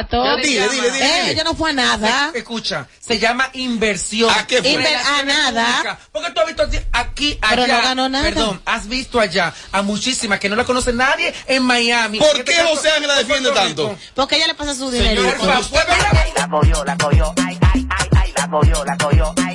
Exacto. Dile, dile, dile. Eh, ella no fue a nada. Escucha, se llama inversión. ¿A qué fue? Inver- a nada. Porque tú has visto aquí, allá. Pero no ganó nada. Perdón, has visto allá a muchísimas que no la conoce nadie en Miami. ¿Por este qué José Ángel la en defiende tanto? Porque ella le pasa su Señor, fue verdad. la cogió, la cogió, ay, ay, ay, ay, la cogió, la cogió, ay,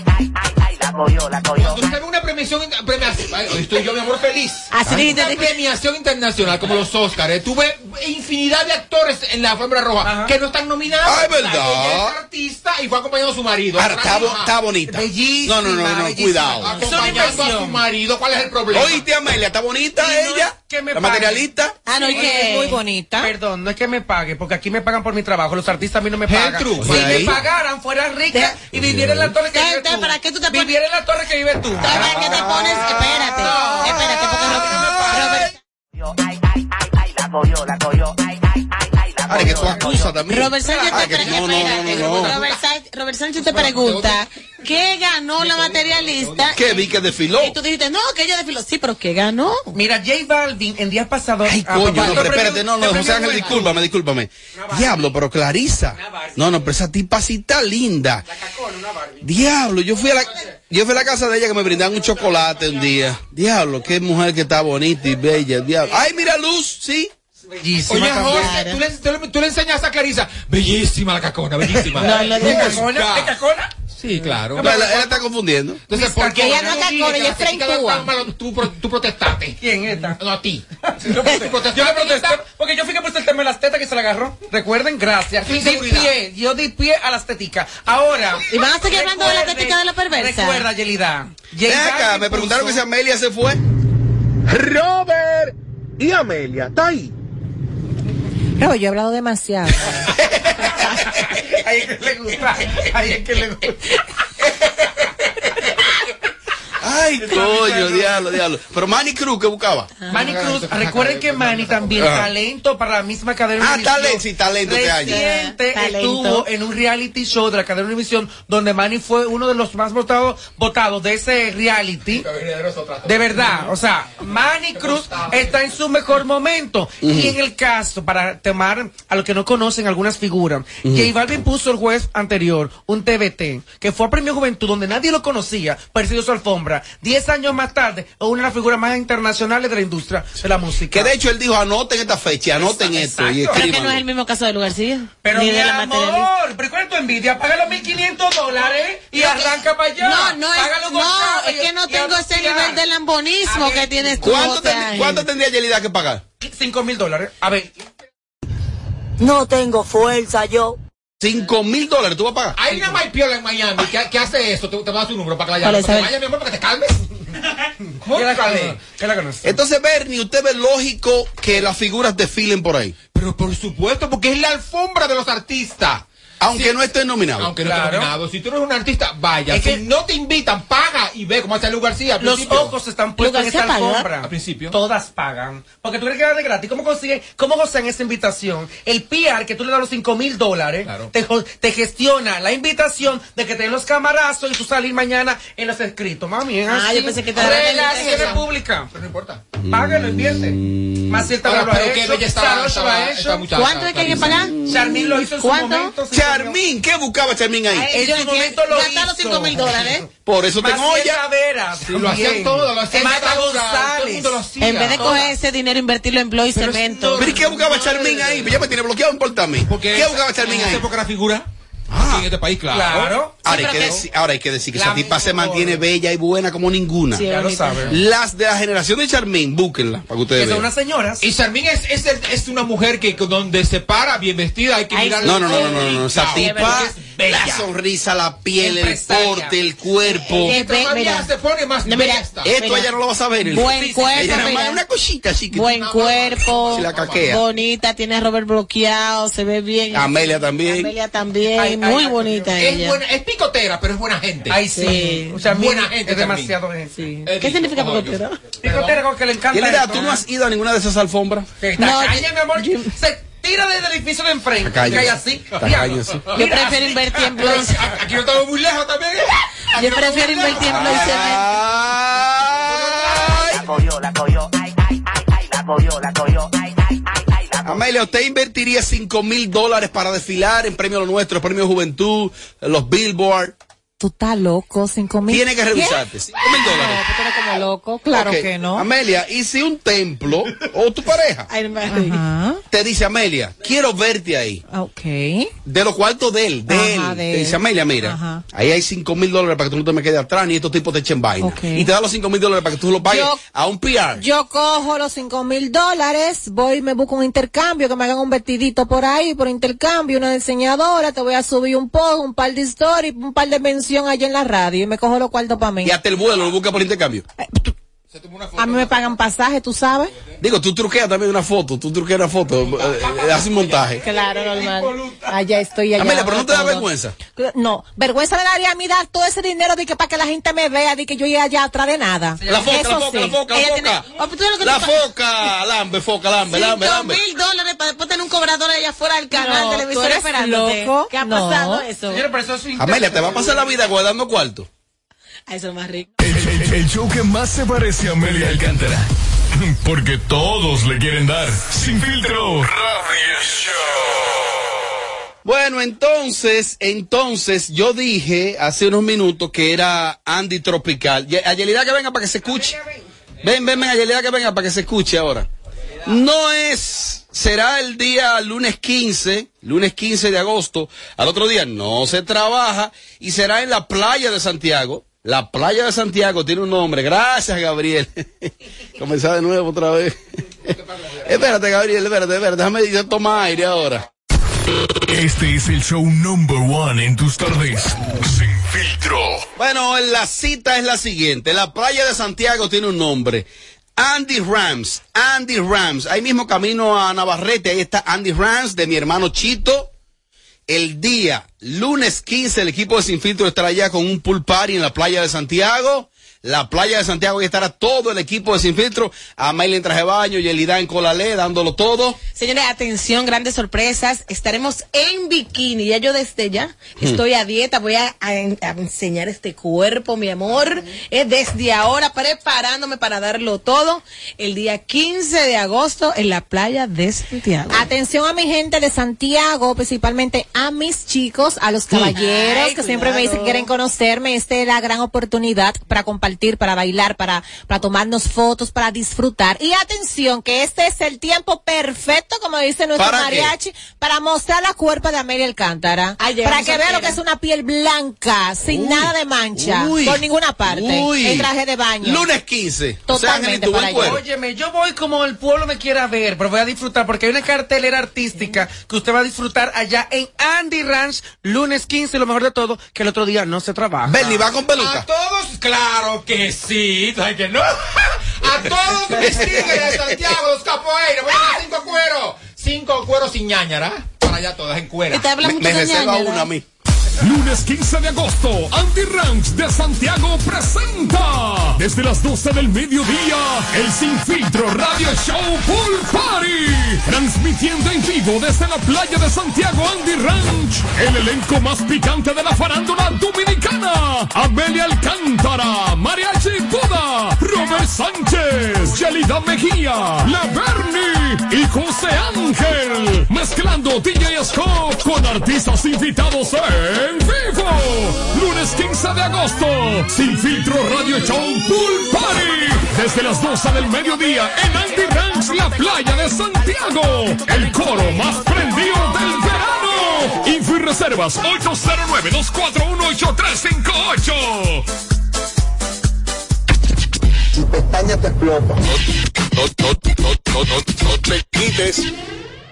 la cogió, la cogió. Cuando usted ve una premiación, premiación ay, estoy yo, mi amor, feliz. Así dijiste, una premiación internacional como los Oscars. ¿eh? Tuve infinidad de actores en la alfombra roja Ajá. que no están nominados. Ah, es verdad. Ella es artista y fue acompañando a su marido. Ahora, está, bonita. Bellísima, No, no, no, no, bellísima. cuidado. Acompañando a su marido. ¿Cuál es el problema? Oíste, Amelia, está bonita no ella. que me la pague. materialista. Ah, no, que Es muy bonita. Perdón, no es que me pague, porque aquí me pagan por mi trabajo. Los artistas a mí no me pagan. Si me pagaran, fuera rica y viviera en la torre que. ¿para qué tú te pones- Viviera en la torre que vives tú. ¿Sabes qué te pones? Espérate. Espérate, porque Robert- Robert- Ay, ay, ay, ay, la cogió, la cogió, ay, la Ahora que tú la acusas también. Robert Sánchez Ah, te que- pre- no, no, espérate, no, no, no. Robert Sánchez- Robert Sánchez te pregunta ¿qué ganó la materialista? ¿Qué vi que desfiló? Y tú dijiste, no, que ella desfiló. Sí, pero ¿qué ganó? Mira, J Balvin en días pasados. Ay, a coño, no, pero espérate, no, no, José Ángel, discúlpame, discúlpame. Diablo, pero Clarisa. No, no, pero esa tipa sí está linda. Diablo, yo fui a la, yo fui a la casa de ella que me brindaban un chocolate un día. Diablo, qué mujer que está bonita y bella, diablo. Ay, mira Luz, sí. Bellísima Oye. Jorge, tú le, tú le- tú le enseñas a Clarisa. Bellísima la cacona, bellísima. No. ¿Es cacona? ¿Es cacona? Sí, claro. No, él está confundiendo. Entonces, ¿por qué Ella no es cacona, ella es frencúa. Tú, pro- tú protestaste. ¿Quién es esta? No, a ti. Yo le protesté porque yo fui que puse el tema de las tetas que se la agarró. Recuerden, gracias. Di pie, yo di pie a las teticas. Ahora. ¿Y van a seguir hablando de la recuerden- tetica de la perversa? Recuerda, Yelida. Ven acá, me preguntaron que si Amelia se fue. Robert y Amelia, está ahí. Pero yo he hablado demasiado. Ahí es que le gusta. Ahí es que le gusta. Ay, coño, diablo, diablo. Pero Manny Cruz, ¿qué buscaba? Manny Cruz, recuerden que Manny también Ajá. talento para la misma cadena Ah, Univisión. talento, sí, talento este año. Reciente Talento. estuvo en un reality show de la cadena Univisión donde Manny fue uno de los más votados, votados de ese reality. De verdad, o sea, Manny Cruz está en su mejor momento. Y en el caso, para tomar a los que no conocen algunas figuras, J Balvin puso el jueves anterior un TBT que fue a Premio Juventud donde nadie lo conocía, parecido a su alfombra. Diez años más tarde, es una de las figuras más internacionales de la industria de la música. Que de hecho él dijo, anoten esta fecha, anoten esto y. Creo que no es el mismo caso de Lugarcillo. Pero ni mi de la materialista. amor, pero ¿cuál es tu envidia? Paga los 1.500 dólares y arranca para allá. No, no es, no, es que no tengo ese nivel de lambonismo que tienes tú. ¿Cuánto, ten-. ¿Cuánto tendría Yelida que pagar? 5 mil dólares. A ver, No tengo fuerza yo. Cinco mil dólares, ¿tú vas a pagar? Hay una maipiola en Miami que, que hace eso. Te, te va a dar su número para que la ¿Cuál llames. es? Para que mi amor, para que te calmes. ¿qué la conoce? ¿Qué la conoce? Entonces, Bernie, ¿usted ve lógico que las figuras desfilen por ahí? Pero por supuesto, porque es la alfombra de los artistas. Aunque no estén nominados. Aunque no Claro. esté nominado. Si tú eres un artista, vaya. Es si que- no te invitan, paga y ve cómo hace Lu García. al Los principio. ojos están puestos en esta paga. alfombra. Al principio. Todas pagan. Porque tú crees que era de gratis. ¿Cómo consiguen, cómo gocean esa invitación? El PR, que tú le das los 5 mil dólares, Claro. te, gestiona la invitación de que te den los camarazos y tú salir mañana en los escritos. Mami, es Ah, así. yo pensé que te daban la Relaciones públicas. Pero no importa. Págalo, invierte. Más cierta Ahora, lo ha hecho. está, lo ha hecho. ¿Cuánto es que hay que pagar? Charmín lo hizo en su ¿Cuánto? momento. Charmín, ¿qué buscaba Charmín ahí? En Yo su momento lo hizo. 5 mil dólares. Por eso tengo olla. Veras. Sí, lo hacían todo, lo hacían todo, todo el González. mundo lo hacía. En vez de coger ese dinero e invertirlo en blog y cemento. ¿Pero qué buscaba Charmín ahí? Ya me tiene bloqueado, importa a mí. ¿Qué buscaba Charmín ahí? época era figura. Ah. Aquí en este país, claro. Claro. Ahora hay, que que- decir, ahora hay que decir que La esa tipa se mantiene bella y buena como ninguna. Sí, Ya lo saben. Las de la generación de Charmín, búsquenla para que ustedes Que son vean. unas señoras. Y Charmín es, es, es una mujer que donde se para bien vestida hay que Ay, mirar. No, no, no, no, no, no, esa tipa, la sonrisa, la piel, el porte, el cuerpo. Mira. vieja se pone más No, mira. Esto Mira. ella no lo va a saber. Buen Ella cuerpo, mira. una cosita así que Buen cuerpo, Se la caquea. bonita, tiene a Robert bloqueado, se ve bien. Amelia también. Amelia también, muy ay, bonita Es, ella. buena, es picotera, pero es buena gente. Ay, sí. Sí. O sea, Buena gente Es demasiado gente. Sí. ¿Qué significa? Picotera con que le encanta. ¿tú no has ido a ninguna de esas alfombras? No, tacaña, yo- mi amor. yo- Se tira desde el edificio de enfrente. Tacaña. Que hay así. Sí. Yo prefiero invertir en a- aquí no estamos muy lejos también. ¿eh? Aquí Yo no prefiero invertir en. Ay. La cogió, la cogió, ay, ay, ay, ay, la cogió, la cogió, Amelia, ¿usted invertiría 5 mil dólares para desfilar en Premio Lo Nuestro, Premio Juventud, los Billboard? Tú estás loco, cinco mil. Tiene que revisarte. 5 mil No, dólares. tú eres como loco. Claro que no. Amelia, ¿y si un templo o tu pareja. Ajá. te dice, Amelia, quiero verte ahí? Ok. De los cuartos de él, de Ajá, él. de te él. dice, Amelia, mira, Ajá. ahí hay 5 mil dólares para que tú no te me quedes atrás ni estos tipos te echen vaina. Ok. Y te da los 5 mil dólares para que tú lo pagues Yo- a un PR. Yo cojo los cinco mil dólares, voy y me busco un intercambio, que me hagan un vestidito por ahí, por intercambio, una diseñadora, te voy a subir un post, un par de stories, un par de mención allá en la radio y me cojo los cuartos para mí. y hasta el vuelo lo busca por intercambio. A mí me pagan pasaje, tú sabes. Digo, tú truqueas también una foto, tú truqueas una foto, eh, haces un montaje. Claro, normal. Allá estoy, allá. Amelia, pero no te da todo. vergüenza. No, vergüenza me daría a mí dar todo ese dinero de que para que la gente me vea, de que yo llegue allá atrás de nada. La foca, Eso la foca, sí. la foca, la Ella foca. tiene- Oh, que La foca, lambe, foca, lambe, lambe, lambe. mil dólares para después tener un cobrador allá afuera del canal No, televisor loco. ¿Qué ha No. pasado eso? Señores, pero eso es su Amelia, te va a pasar la vida guardando cuarto. Eso es más rico. El, el- el show que más se parece a Amelia Alcántara. Porque todos le quieren dar. Sin filtro. Radio Show. Bueno, entonces, entonces, yo dije hace unos minutos que era Andy Tropical. Ayelida que venga para que se escuche. Ven, ven, ven, Ayelida que venga para que se escuche ahora. No es, será el día lunes 15, lunes 15 de agosto. Al otro día no se trabaja y será en la playa de Santiago. La playa de Santiago tiene un nombre. Gracias, Gabriel. Comenzar de nuevo otra vez. espérate, Gabriel, espérate, espérate. Déjame yo tomar aire ahora. Este es el show number one en tus tardes. Sin filtro. Bueno, la cita es la siguiente. La playa de Santiago tiene un nombre. Andy Rams. Andy Rams. Ahí mismo camino a Navarrete. Ahí está Andy Rams de mi hermano Chito. El día lunes 15 el equipo de Sin Filtro estará allá con un pool party en la playa de Santiago. La playa de Santiago ahí estará todo el equipo de Sin Filtro. Amalia en traje baño, Yelida en colalé, dándolo todo. Señores, atención, grandes sorpresas. Estaremos en bikini. Ya yo desde ya estoy a dieta. Voy a, a en- a enseñar este cuerpo, mi amor. Eh, desde ahora preparándome para darlo todo. El día 15 de agosto en la playa de Santiago. Atención a mi gente de Santiago, principalmente a mis chicos, a los caballeros Ay, que siempre me dicen que quieren conocerme. Esta es la gran oportunidad para compartir, para bailar, para, para tomarnos fotos, para disfrutar. Y atención, que este es el tiempo perfecto, como dice nuestro ¿Para qué? mariachi, para mostrar la cuerpa de Amelia Alcántara. Para que a vean lo que es una piel blanca, sin Uy, nada de mancha, uy, por ninguna parte. uy. El traje de baño. Lunes 15. Totalmente o sea, para allá. Óyeme, yo voy como el pueblo me quiera ver, pero voy a disfrutar porque hay una cartelera artística que usted va a disfrutar allá en Andy Ranch, lunes 15, lo mejor de todo, que el otro día no se trabaja. Bernie, va con A peluca. todos, claro que sí. ¿Sabes que no? A todos me siguen de Santiago, los capoeiros. Voy a dar cinco cueros. Cinco cueros sin ñañara. Para allá todas en cuera. Y te habla Me, mucho me de reserva ñaña, una a mí. Lunes 15 de agosto, Andy Ranch de Santiago presenta desde las 12 del mediodía el Sin Filtro Radio Show Pool Party. Transmitiendo en vivo desde la playa de Santiago Andy Ranch. El elenco más picante de la farándula dominicana. Amelia Alcántara, Mariachi Buda, Robert Sánchez, Yelida Mejía, La Bernie y José Ángel. Mezclando DJ Scott con artistas invitados en vivo. Lunes 15 de agosto. Sin filtro Radio Show Pool Party. Desde las 12 del mediodía en Andy Ranch, la playa de Santiago. El coro más prendido del verano. Info y reservas 809-241-8358. Tu pestaña te explota. No, no, no, no, no, no te quites.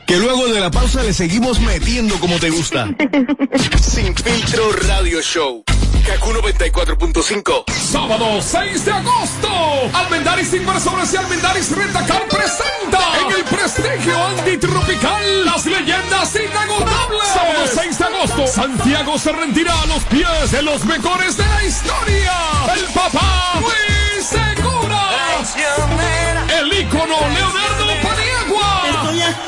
Que luego de la pausa le seguimos metiendo como te gusta. Sin filtro radio show. Kaku 94.5. Sábado 6 de agosto. Almendaris Inversores y Almendaris Rentacar presenta en el prestigio antitropical las leyendas inagotables. Sábado 6 de agosto. Santiago se rendirá a los pies de los mejores de la historia. El papá Luis Segura. El ícono Leonardo Paniagua.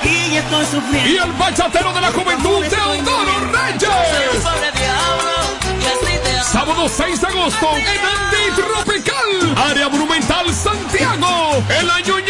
Y estoy sufriendo. Y el bachatero de la juventud Teodoro Reyes. Sábado 6 de agosto en Andy Tropical, Área Monumental Santiago, el Añoñito,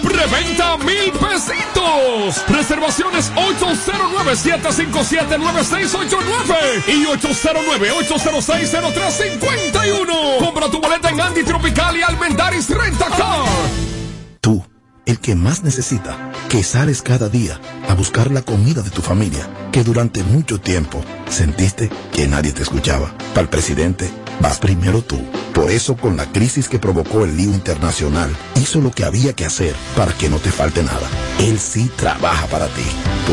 Preventa mil pesitos. Reservaciones 809-757-9689 y 809-806-0351. Compra tu boleta en Andy Tropical y Almendaris Rentacar. Tú, el que más necesita, que sales cada día a buscar la comida de tu familia, que durante mucho tiempo sentiste que nadie te escuchaba. Para el presidente, vas primero tú. Por eso, con la crisis que provocó el lío internacional, hizo lo que había que hacer para que no te falte nada. Él sí trabaja para ti.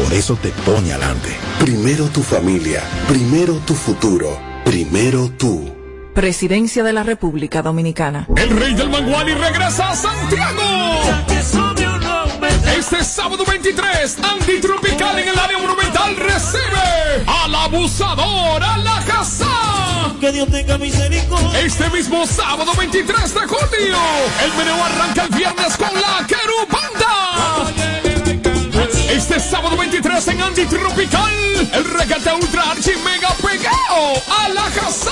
Por eso te pone adelante. Primero tu familia, primero tu futuro, primero tú. Presidencia de la República Dominicana. El rey del Manguali regresa a Santiago. Este sábado 23, Andy Tropical en el área monumental recibe al abusador, a la casa. Que Dios tenga misericordia. Este mismo sábado 23 de junio, el meneo arranca el viernes con la Querubanda. Este sábado 23 en Andy Tropical, el regate ultra archi mega pegao a la casa.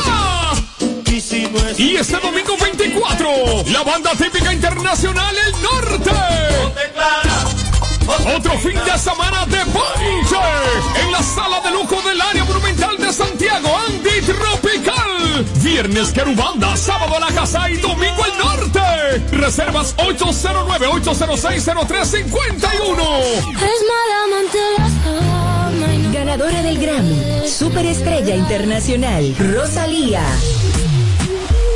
Y este domingo 24, la banda típica internacional El Norte. Otro fin de semana de Ponche en la sala de lujo del área monumental de Santiago, Andy Tropical. Viernes Querubanda, sábado La Casa y domingo El Norte. Reservas 809-806-0351. Ganadora del Grammy, Superestrella Internacional, Rosalía.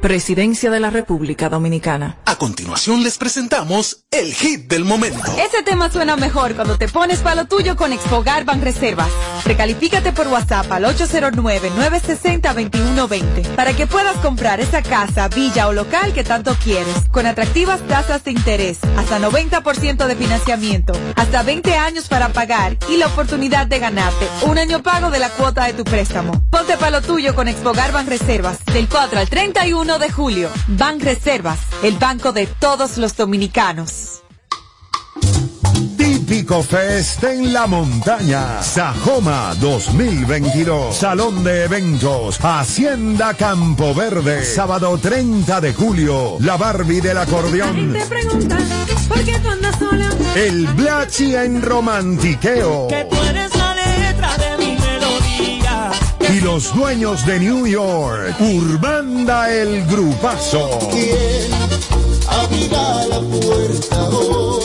Presidencia de la República Dominicana. A continuación les presentamos el hit del momento. Ese tema suena mejor cuando te pones para lo tuyo con Expogar Reservas. Recalifícate por WhatsApp al 809-960-2120 para que puedas comprar esa casa, villa o local que tanto quieres, con atractivas tasas de interés, hasta 90% de financiamiento, hasta 20 años para pagar y la oportunidad de ganarte un año pago de la cuota de tu préstamo. Ponte para lo tuyo con Expogar Reservas del 4 al 31 de julio. Ban Reservas, el banco de todos los dominicanos. Típico Fest en la montaña. Sajoma 2022. Salón de eventos. Hacienda Campo Verde. Sábado 30 de julio. La Barbie del acordeón. Te preguntan por qué tú andas sola. El Blachi en romantiqueo. Que tú eres la letra de. Y los dueños de New York. Urbanda el Grupazo. Abrirá la puerta hoy.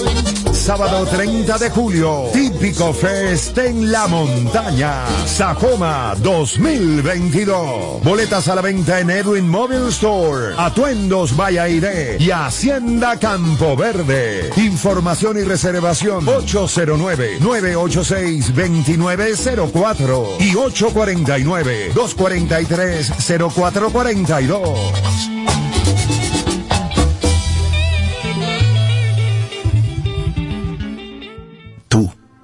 Sábado 30 de julio, típico fest en la montaña. Sajoma 2022. Boletas a la venta en Edwin Mobile Store, Atuendos Vallairé y Hacienda Campo Verde. Información y reservación 809-986-2904 y 849-243-0442.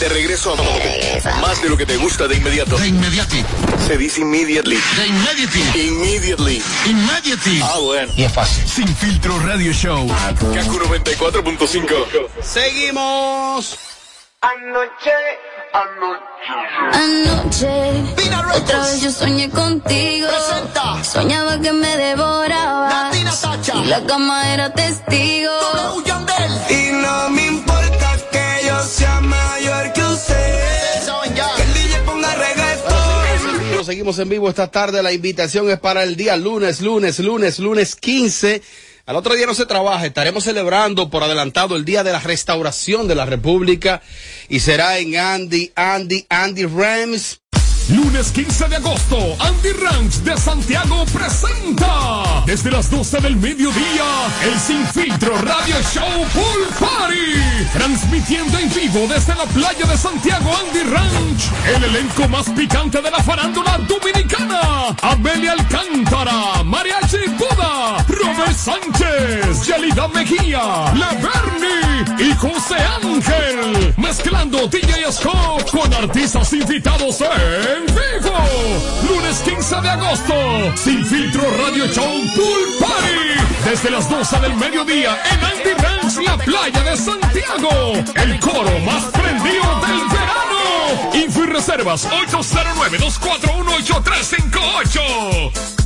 De regreso a más de lo que te gusta de inmediato. De inmediati. Se dice immediately. De immediately. Immediately. Immediately. Ah, bueno. Y es fácil. Sin filtro radio show. Kaku 94.5. Seguimos. Anoche, anoche, otra vez yo soñé contigo. Soñaba que me devoraba. Y la cama era testigo. Y no me importa seguimos en vivo esta tarde. La invitación es para el día lunes, lunes, lunes, lunes 15. Al otro día no se trabaja, estaremos celebrando por adelantado el Día de la Restauración de la República y será en Andy, Andy, Andy Rams. Lunes 15 de agosto, Andy Ranch de Santiago presenta desde las 12 del mediodía el Sin Filtro Radio Show Pool Party. Transmitiendo en vivo desde la playa de Santiago Andy Ranch. El elenco más picante de la farándula dominicana. Amelia Alcántara, Mariachi Buda, Sánchez, Yelida Mejía, La Bernie y José Ángel. Mezclando DJ Scott con artistas invitados en vivo. Lunes 15 de agosto. Sin filtro Radio Show Pool Party. Desde las 12 del mediodía en Andy la playa de Santiago. El coro más prendido del verano. Info y reservas 809-241-8358.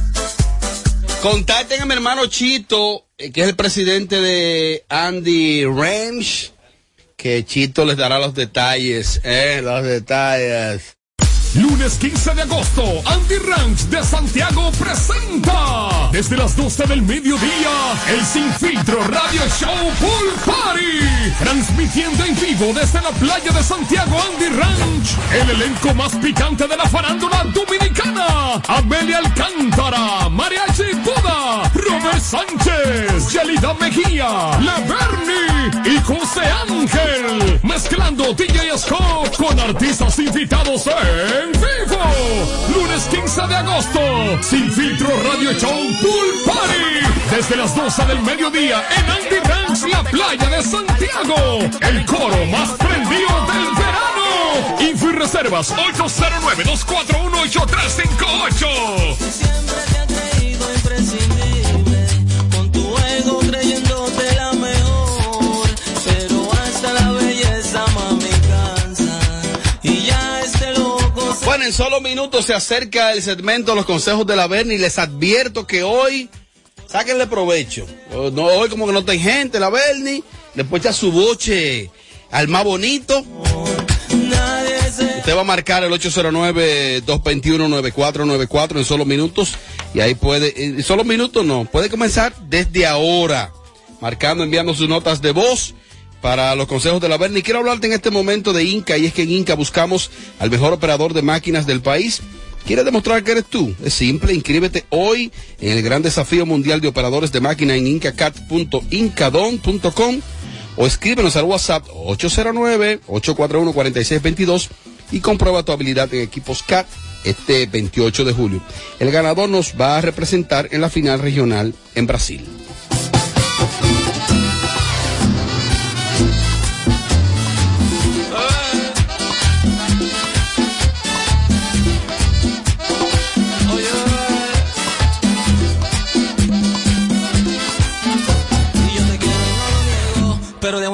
Contacten a mi hermano Chito, eh, que es el presidente de Andy Ranch, que Chito les dará los detalles, eh, los detalles. Lunes 15 de agosto, Andy Ranch de Santiago presenta desde las 12 del mediodía el Sin Filtro Radio Show Pool Party. Transmitiendo en vivo desde la playa de Santiago Andy Ranch. El elenco más picante de la farándula dominicana. Amelia Alcántara, Mariachi Buda, Robert Sánchez, Yelida Mejía, La Bernie y José Ángel, mezclando DJ Scott con artistas invitados en vivo. Lunes 15 de agosto, Sin Filtro Radio Show Pool Party, desde las 12 del mediodía en Andy Ranch, la playa de Santiago, el coro más prendido del verano. Info y reservas 809 241 8358 en solo minutos se acerca el segmento Los Consejos de la Berni. Les advierto que hoy, sáquenle provecho. O- No, hoy como que no hay gente, la Berni, después echa su boche al más bonito. Usted va a marcar el 809-221-9494 en solo minutos. Y ahí puede, en solo minutos no, puede comenzar desde ahora, marcando, enviando sus notas de voz para los consejos de la Berni. Quiero hablarte en este momento de Inca y es que en Inca buscamos al mejor operador de máquinas del país. ¿Quieres demostrar que eres tú? Es simple, inscríbete hoy en el gran desafío mundial de operadores de máquina en incacat.incadon.com o escríbenos al WhatsApp 809-841-4622 y comprueba tu habilidad en equipos CAT este 28 de julio. El ganador nos va a representar en la final regional en Brasil.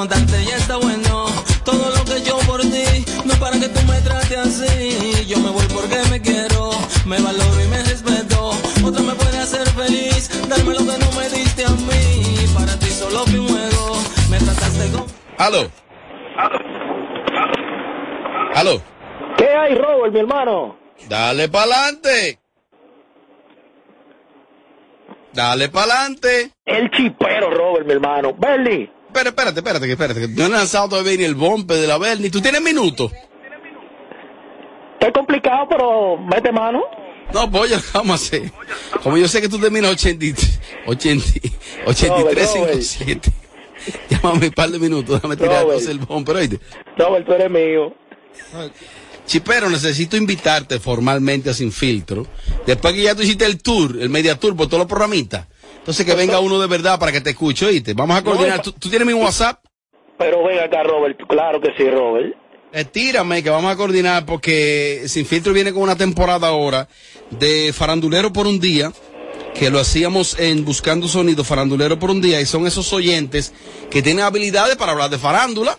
Aguantarte ya está bueno. Todo lo que yo por ti, no para que tú me trates así. Yo me voy porque me quiero, me valoro y me respeto. Otra me puede hacer feliz, darme lo que no me diste a mí. Para ti solo fui un juego, me trataste con. Aló. Aló. ¿Qué hay, Robert, mi hermano? Dale pa'lante. Dale pa'lante. El chipero, Robert, mi hermano. Bernie. Espera, espérate, espérate, que espérate, que no he lanzado todavía ni el bombe de la Berni. ¿Tú tienes minutos? Está complicado, pero mete mano. No, pues oye, vamos a hacer. Como yo sé que tú terminas 80, 80, 83, 57. Llámame un par de minutos, déjame tirar el bombe, pero oíste. Robert, tú eres mío. Chipero, necesito invitarte formalmente a Sin Filtro. Después que ya tú hiciste el tour, el media tour por todos los programitas. Entonces que venga uno de verdad para que te escuche, oíste. Vamos a coordinar. ¿Tú, tú tienes mi WhatsApp? Pero ven acá, Robert. Claro que sí, Robert. Tírame que vamos a coordinar porque Sin Filtro viene con una temporada ahora de farandulero por un día, que lo hacíamos en Buscando Sonido, farandulero por un día, y son esos oyentes que tienen habilidades para hablar de farándula,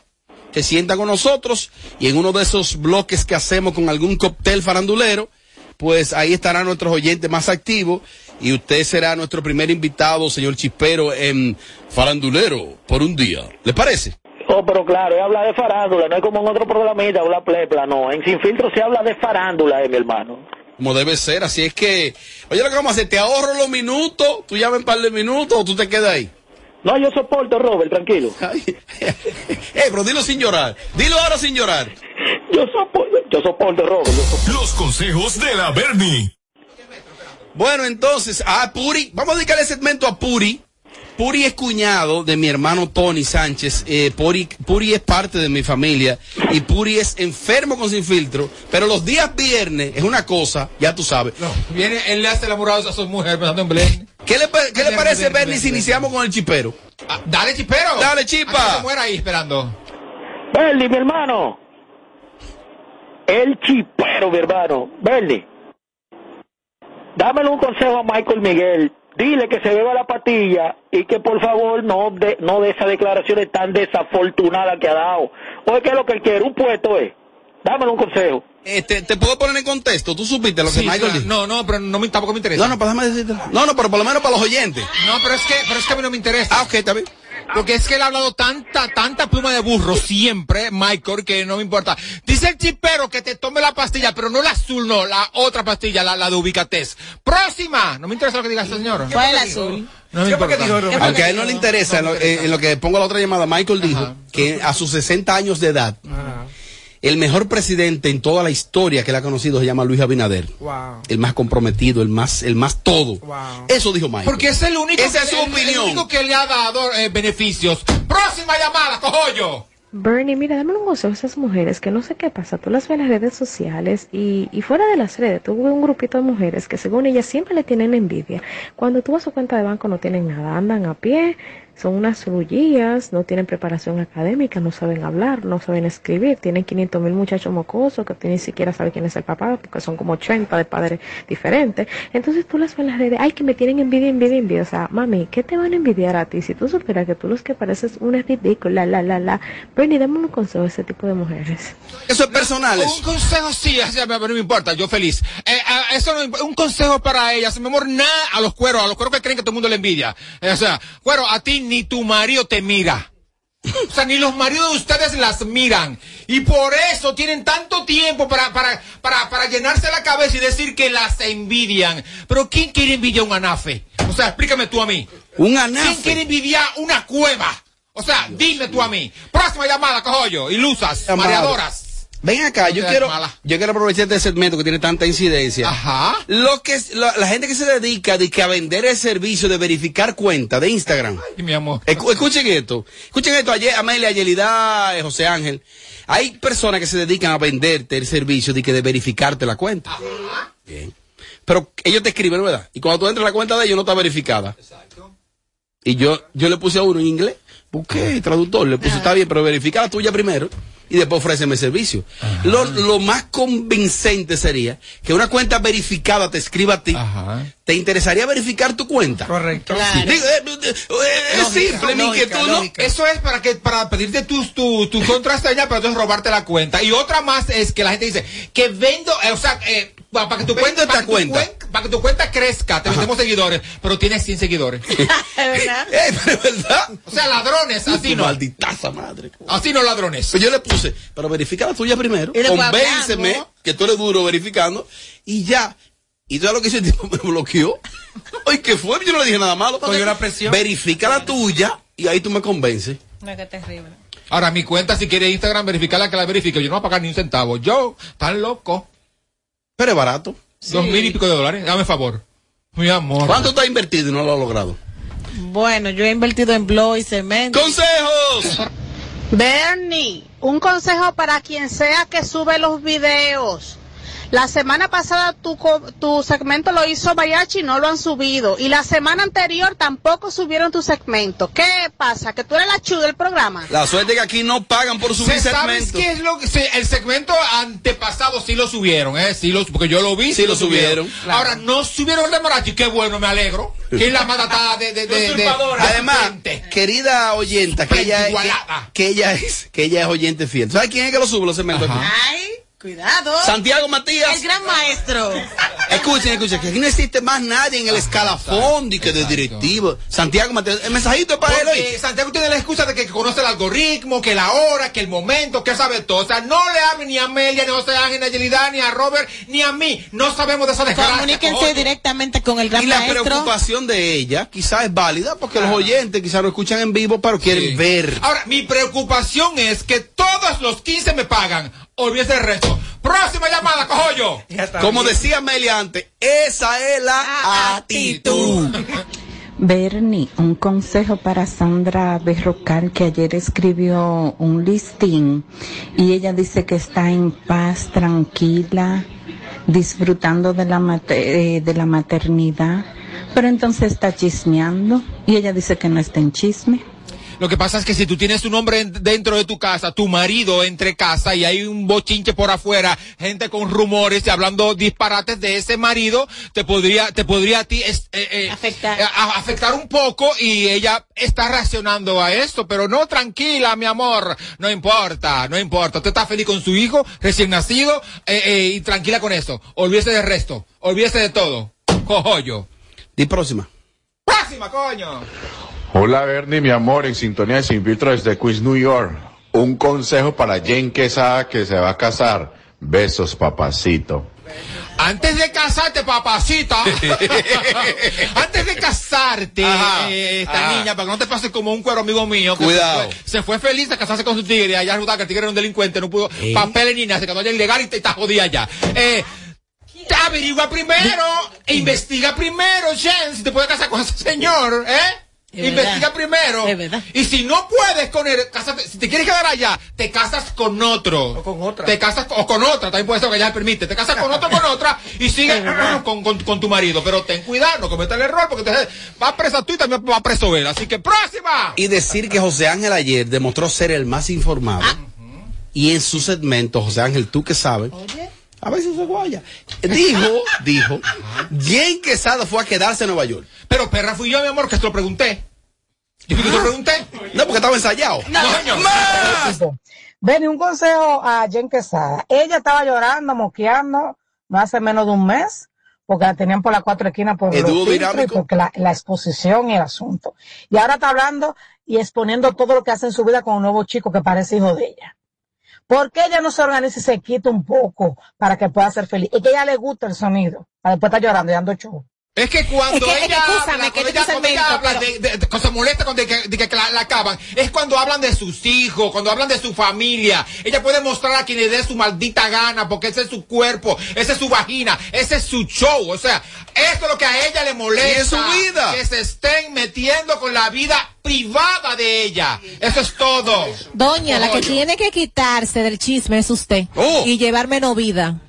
se sientan con nosotros y en uno de esos bloques que hacemos con algún cóctel farandulero, pues ahí estarán nuestros oyentes más activos y usted será nuestro primer invitado, señor Chispero, en farandulero por un día. ¿Le parece? Oh, pero claro, él habla de farándula, no es como en otro programita, habla plepla, no. En Sin Filtro se habla de farándula, eh, mi hermano. Como debe ser, así es que, oye lo que vamos a hacer, te ahorro los minutos, tú llamas un par de minutos o tú te quedas ahí. No, yo soporto, Robert, tranquilo. Eh, pero dilo sin llorar, dilo ahora sin llorar. Yo soporto, yo soporto, Robert. yo soporto. Los consejos de la Bernie. Bueno, entonces, a Puri, vamos a dedicar el segmento a Puri. Puri es cuñado de mi hermano Tony Sánchez. Eh, Puri, Puri es parte de mi familia y Puri es enfermo con sin filtro. Pero los días viernes es una cosa, ya tú sabes. Viene, él le hace enamorados a sus mujeres pensando en Belén. ¿Qué le, qué le parece, ven, Bernie, si iniciamos con el chipero? Ah, dale, chipero. Dale, chipa. Muera ahí esperando. Bernie, mi hermano. El chipero, mi hermano. Bernie. Dámele un consejo a Michael Miguel. Dile que se beba la patilla y que por favor no de, no de esas declaraciones tan desafortunadas que ha dado. Oye, ¿qué es lo que él quiere? Un puesto, eh. Dámele un consejo. Eh, te, te puedo poner en contexto. Tú supiste lo que Sí, Michael dijo. No, no, pero no me, tampoco me interesa. No, no, pero déjame decirte. No, no, pero por lo menos para los oyentes. No, pero es que, pero es que a mí no me interesa. Ah, ok, está bien. Porque es que él ha hablado tanta, tanta pluma de burro siempre, Michael, que no me importa. Dice el chipero que te tome la pastilla, pero no la azul, no, la otra pastilla, la, la de Ubicates. Próxima. No me interesa lo que diga este señor. ¿Cuál es el azul? No me ¿Qué fue que importa. dijo? Aunque a él no le interesa, en lo, eh, en lo que pongo la otra llamada, Michael dijo que a sus 60 años de edad, el mejor presidente en toda la historia que él ha conocido se llama Luis Abinader. Wow. El más comprometido, el más, el más todo. Wow. Eso dijo Michael. Porque es el único, Esa que, es su el- el opinión. único que le ha dado eh, beneficios. Próxima llamada, cojollo. Bernie, mira, dame un consejo a esas mujeres que no sé qué pasa. Tú las ves en las redes sociales y, y fuera de las redes, tú ves un grupito de mujeres que según ellas siempre le tienen envidia. Cuando tú vas a su cuenta de banco no tienen nada, andan a pie, son unas rullías, no tienen preparación académica, no saben hablar, no saben escribir, tienen 500 mil muchachos mocosos que ni siquiera sabes quién es el papá porque son como 80 de padres diferentes. Entonces tú las ves en las redes, ay, que me tienen envidia, envidia, envidia. O sea, mami, ¿qué te van a envidiar a ti? Si tú supieras que tú los que pareces una ridícula, la, la, la. Bernie, dame un consejo a ese tipo de mujeres. Eso es personal. Un consejo, sí, mí no me importa, yo feliz. Eh, eso no, un consejo para ellas, mi amor, nada a los cueros, a los cueros que creen que todo el mundo le envidia. Eh, o sea, cuero, a ti ni tu marido te mira. O sea, ni los maridos de ustedes las miran. Y por eso tienen tanto tiempo para, para, para, para llenarse la cabeza y decir que las envidian. Pero ¿quién quiere envidiar un anafe? O sea, explícame tú a mí. Un anafe. ¿Quién quiere envidiar una cueva? O sea, dime tú a mí. Próxima llamada, cojollo. Ilusas, mareadoras. Ven acá, yo No quiero, yo quiero aprovechar este segmento que tiene tanta incidencia. Ajá. Lo que la, la gente que se dedica de que a vender el servicio de verificar cuenta de Instagram. Ay, mi amor. Escu- escuchen esto. Escuchen esto, ayer, Amelia, Yelida, eh, José Ángel. Hay personas que se dedican a venderte el servicio de que de verificarte la cuenta. Bien. Pero ellos te escriben, ¿verdad? Y cuando tú entras a la cuenta de ellos no está verificada. Y yo, yo le puse a uno en inglés, busqué traductor, le puse, está bien, pero verifica la tuya primero y después ofréceme el servicio. Lo, lo más convincente sería que una cuenta verificada te escriba a ti. ¿Te interesaría verificar tu cuenta? Correcto. Digo, eh, eh, eh, es simple, mi inquietud, ¿no? Eso es para que para pedirte tu, tu, tu contraseña, pero entonces robarte la cuenta. Y otra más es que la gente dice que vendo, eh, o sea, eh, pa- para que tu cuenta, para que para que tu cuenta crezca, te vendemos seguidores, pero tienes 100 seguidores. ¿Verdad? Eh, pero es verdad. O sea, ladrones, así no. Malditaza madre. Así no ladrones. Pues yo le puse, pero verifica la tuya primero. Convénceme que tú eres duro verificando. Y ya. Y tú sabes lo que hizo el tipo, me bloqueó. Ay, ¿qué fue? Yo no le dije nada malo. Cogió la presión. Verifica la tuya y ahí tú me convences. No, qué terrible. Ahora, mi cuenta, si quiere Instagram, verificarla que la verifique. Yo no voy a pagar ni un centavo. Yo, tan loco. Pero es barato. Dos mil y pico de dólares. Dame favor. Mi amor. ¿Cuánto te has invertido y no lo has logrado? Bueno, yo he invertido en blog y cemento. ¡Consejos! Bernie, un consejo para quien sea que sube los videos. La semana pasada tu, co- tu segmento lo hizo Mariachi y no lo han subido. Y la semana anterior tampoco subieron tu segmento. ¿Qué pasa? ¿Que tú eres la chu del programa? La suerte es que aquí no pagan por subir ¿Se ¿Sabes segmentos. qué es lo que se- el segmento antepasado sí lo subieron, eh? Sí lo, porque yo lo vi. Sí lo subieron. Ahora no subieron el de Marachi, qué bueno, me alegro. ¿Quién la manda está de, de, de, de- de- Además, querida oyenta, que ella, Igualada. que, que ella es, que ella es oyente fiel. ¿Sabes quién es que lo sube los segmentos aquí? Ay, Cuidado. Santiago Matías. El gran maestro. Escuchen, escuchen, que aquí no existe más nadie en el escalafón y que de directivo. Santiago Matías, el mensajito es para él hoy. Santiago tiene la excusa de que conoce el algoritmo, que la hora, que el momento, que sabe todo. O sea, no le hable ni a Amelia, ni a José Ángel, ni a Yelida, ni a Robert, ni a mí. No sabemos de esa desgracia. Comuníquense directamente con el gran Y la maestro. preocupación de ella quizás es válida porque los oyentes quizás lo escuchan en vivo, pero quieren ver. Ahora, mi preocupación es que todos los 15 me pagan. Olvídese el resto. Próxima llamada, cojo yo. Como decía Amelia antes, esa es la actitud. Bernie, un consejo para Sandra Berrocal que ayer escribió un listín y ella dice que está en paz, tranquila, disfrutando de la, eh, de la maternidad, pero entonces está chismeando y ella dice que no está en chisme. Lo que pasa es que si tú tienes un hombre en- dentro de tu casa, tu marido entre casa y hay un bochinche por afuera, gente con rumores y hablando disparates de ese marido, te podría, te podría a ti es- eh, eh, Afectar. eh, a- afectar un poco y ella está reaccionando a esto, pero no tranquila, mi amor, no importa, no importa. Usted está feliz con su hijo recién nacido eh, eh, y tranquila con eso. Olvídese del resto, olvídese de todo. Cojollo. Di próxima. Próxima, coño. Hola Bernie, mi amor, en sintonía de Sin Filtro desde Queens, New York. Un consejo para Jane Quesada que se va a casar. Besos, papacito. Antes de casarte, papacita. Antes de casarte, Ajá, eh, esta ajá. niña, para que no te pase como un cuero amigo mío. que Cuidado. Se fue, se fue feliz a casarse con su tigre. Allá resulta que el tigre era un delincuente, no pudo papeles ni nada. Se quedó allá ilegal y te- está jodida ya. Eh, te averigua primero, e investiga primero, Jen, si te puedes casar con ese señor, ¿eh? Es Investiga verdad. primero. Es verdad. Y si no puedes con él, cásate- si te quieres quedar allá, te casas con otro. O con otra. Te casas o con otra, también puede ser que ya permite. Te casas con otro con otra y sigue con, con- con tu marido. Pero ten cuidado, no cometas el error porque te va presa tú y también va preso él. Así que próxima. Y decir que José Ángel ayer demostró ser el más informado. Y en su segmento, José Ángel, tú que sabes. A ver si se guaya. Dijo, dijo, Jane Quesada fue a quedarse en Nueva York. Pero perra fui yo, mi amor, que te lo pregunté. Yo que te lo pregunté. No, porque estaba ensayado. Benny, un consejo a Jen Quesada. Ella estaba llorando, moqueando, no hace menos de un mes, porque la tenían por las cuatro esquinas por El porque la, la exposición y el asunto. Y ahora está hablando y exponiendo todo lo que hace en su vida con un nuevo chico que parece hijo de ella. ¿Por qué ella no se organiza y se quita un poco para que pueda ser feliz? Y que ella le gusta el sonido, después estar llorando y dando show. Es que cuando Es que- ella habla, cuando ella, cuando ella habla pero- de, de- de- que, de que la, la acaban, es cuando hablan de sus hijos, cuando hablan de su familia. Ella puede mostrar a quien le dé su maldita gana, porque ese es su cuerpo, esa es su vagina, ese es su show. O sea, esto es lo que a ella le molesta. Y es su vida. Que se estén metiendo con la vida privada de ella. Eso es todo. Doña, la que tiene que quitarse del chisme es usted. Oh. Y llevarme novida.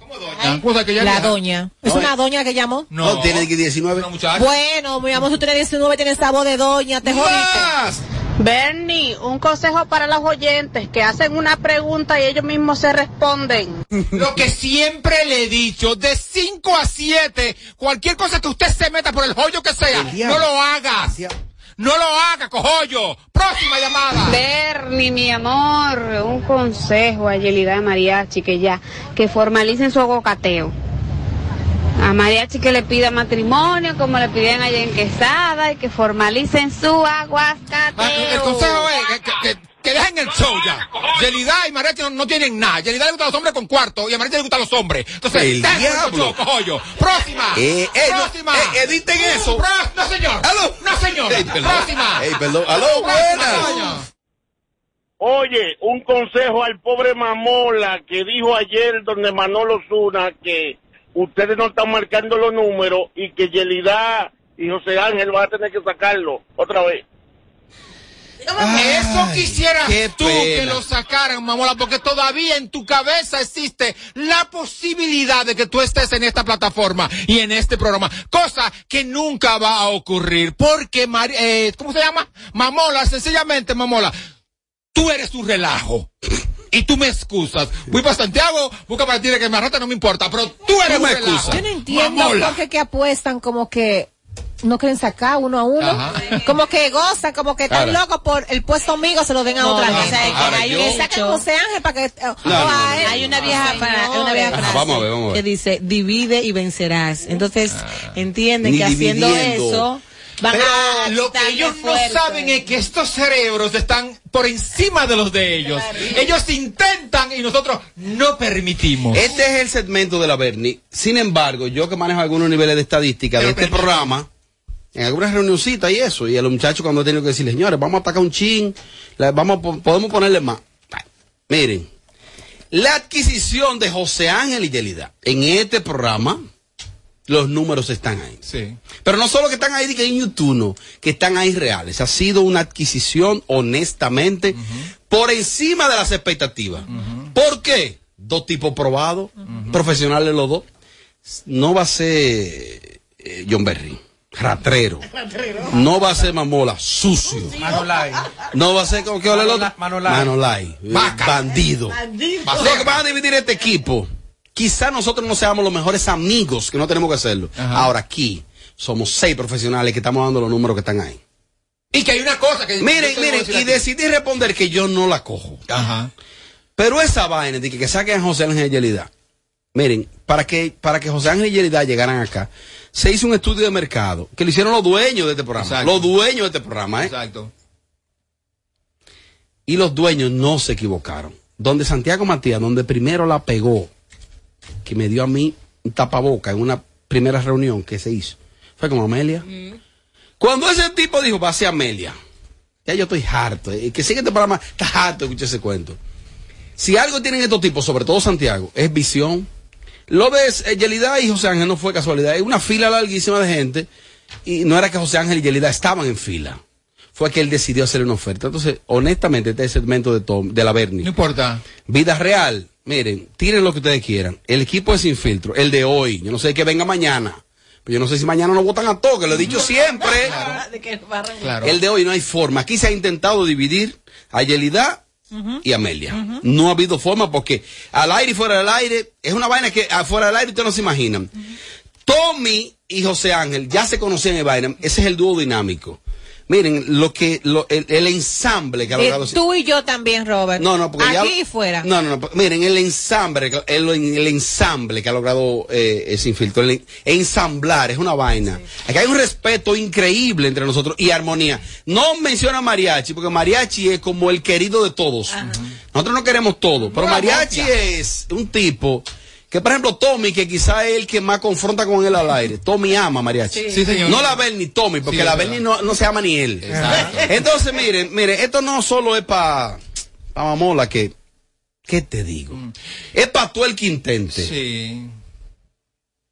Cosa que ella La doña. ¿Es No, una eh. doña que llamó? No, tiene 19. Una muchacha. Bueno, mi amor, si usted tiene 19, tiene esa voz de doña, te jodiste. Bernie, un consejo para los oyentes que hacen una pregunta y ellos mismos se responden. Lo que siempre le he dicho, de 5 a 7, cualquier cosa que usted se meta por el hoyo que sea, no lo haga. No lo haga, cojollo. Próxima llamada. Bernie, mi amor, un consejo a Yelida Mariachi que ya, que formalicen su aguacateo. A Mariachi que le pida matrimonio, como le pidieron allá en Quesada, y que formalicen su aguacateo. Ah, el consejo es que, que- que- que dejen el show ya. Yelida y Mariachi no, no tienen nada. Yelida le gustan los hombres con cuarto y a Mariachi le gustan los hombres. Entonces, El diablo. show, cojollo. Próxima. Eh, eh, no, Próxima. eh, editen eso. Pro- no, señor. Aló. No, señor. Ey, perdón. Próxima. Ey, perdón. Aló, buenas. Oye, un consejo al pobre Mamola que dijo ayer donde Manolo Zuna que ustedes no están marcando los números y que Yelida y José Ángel van a tener que sacarlo otra vez. Eso quisieras qué tú pena. que lo sacaran, mamola, porque todavía en tu cabeza existe la posibilidad de que tú estés en esta plataforma y en este programa, cosa que nunca va a ocurrir, porque, eh, ¿cómo se llama? Mamola, sencillamente, mamola, tú eres un relajo. Y tú me excusas. Voy para Santiago, busca para ti de que me arrastre, no me importa, pero tú eres Tú un me relajo. excusas. Yo no entiendo Mamola. por qué que apuestan como que no quieren sacar uno a uno. Ajá. Como que gozan, como que están locos por el puesto amigo, se lo den a No, otra no, gente. o sea, hay yo- José Ángel para que. o no, a no, él. Hay una vieja, fra- una vieja frase vamos a ver, vamos a ver. que dice, divide y vencerás. Entonces, entienden Ni que haciendo dividiendo. eso, van Pero a lo que ellos no saben es que estos cerebros están por encima de los de ellos. Ellos intentan y nosotros no permitimos. Este es el segmento de la Bernie. Sin embargo, yo que manejo algunos niveles de estadística de este programa, en algunas reunioncitas y eso, y a los muchachos cuando tenido que decirles, señores, vamos a atacar un chin, la- vamos, podemos ponerle más. Miren, la adquisición de José Ángel y Yelida en este programa, los números están ahí. Sí. Pero no solo que están ahí que en YouTube, no, que están ahí reales. Ha sido una adquisición, honestamente, por encima de las expectativas. ¿Por qué? Dos tipos probados, profesionales los dos. No va a ser eh, John Berry, ratrero. No va a ser Mamola, sucio. Manolay. No va a ser como que el otro. Manolay. Manolay, eh, bandido. Lo que van a dividir este equipo. Quizá nosotros no seamos los mejores amigos, que no tenemos que hacerlo. Ahora aquí somos seis profesionales que estamos dando los números que están ahí. Y que hay una cosa que... Miren, miren, y aquí. decidí responder que yo no la cojo. Ajá. Pero esa vaina de que, que saquen a José Ángel y Yelida. Miren, para que, para que José Ángel y Yelida llegaran acá, se hizo un estudio de mercado que lo hicieron los dueños de este programa. Exacto. Los dueños de este programa, ¿eh? Exacto. Y los dueños no se equivocaron. Donde Santiago Matías, donde primero la pegó, que me dio a mí un tapaboca en una primera reunión que se hizo, fue como Amelia. Cuando ese tipo dijo, va a ser Amelia, ya yo estoy harto. El que sigue este programa está harto de escuchar ese cuento. Si algo tienen estos tipos, sobre todo Santiago, es visión. Lo de eh, Yelida y José Ángel no fue casualidad, es una fila larguísima de gente y no era que José Ángel y Yelida estaban en fila. Fue que él decidió hacerle una oferta. Entonces, honestamente, este es el segmento de, Tom, de la Bernie. No importa. Vida real, miren, tiren lo que ustedes quieran. El equipo es sin filtro, el de hoy. Yo no sé que venga mañana. Pero yo no sé si mañana nos votan a todos, que lo he dicho siempre. Claro. El de hoy no hay forma. Aquí se ha intentado dividir a Yelida y Amelia. No ha habido forma porque al aire y fuera del aire, es una vaina que afuera del aire ustedes no se imaginan. Tommy y José Ángel ya se conocían en vaina. Ese es el dúo dinámico. Miren, lo que, lo- el, el ensamble que ha Eh, logrado. tú y yo también, Robert. No, no, porque Aquí ya- y fuera. No, no, no. Miren, el ensamble, el, el ensamble que ha logrado eh, eh, Sin Filtro, el en- ensamblar, es una vaina. Aquí hay un respeto increíble entre nosotros y armonía. No menciona Mariachi, porque Mariachi es como el querido de todos. Nosotros no queremos todo, pero Mariachi es un tipo que, por ejemplo, Tommy, que quizá es el que más confronta con él al aire. Tommy ama a Mariachi. Sí, señor. No la Berni ni Tommy, porque Sí, la es Berni verdad. no, no se ama ni él. Exacto. Entonces, miren, miren, esto no solo es para pa Mamola, que, ¿qué te digo? Es para todo el que intente. Sí.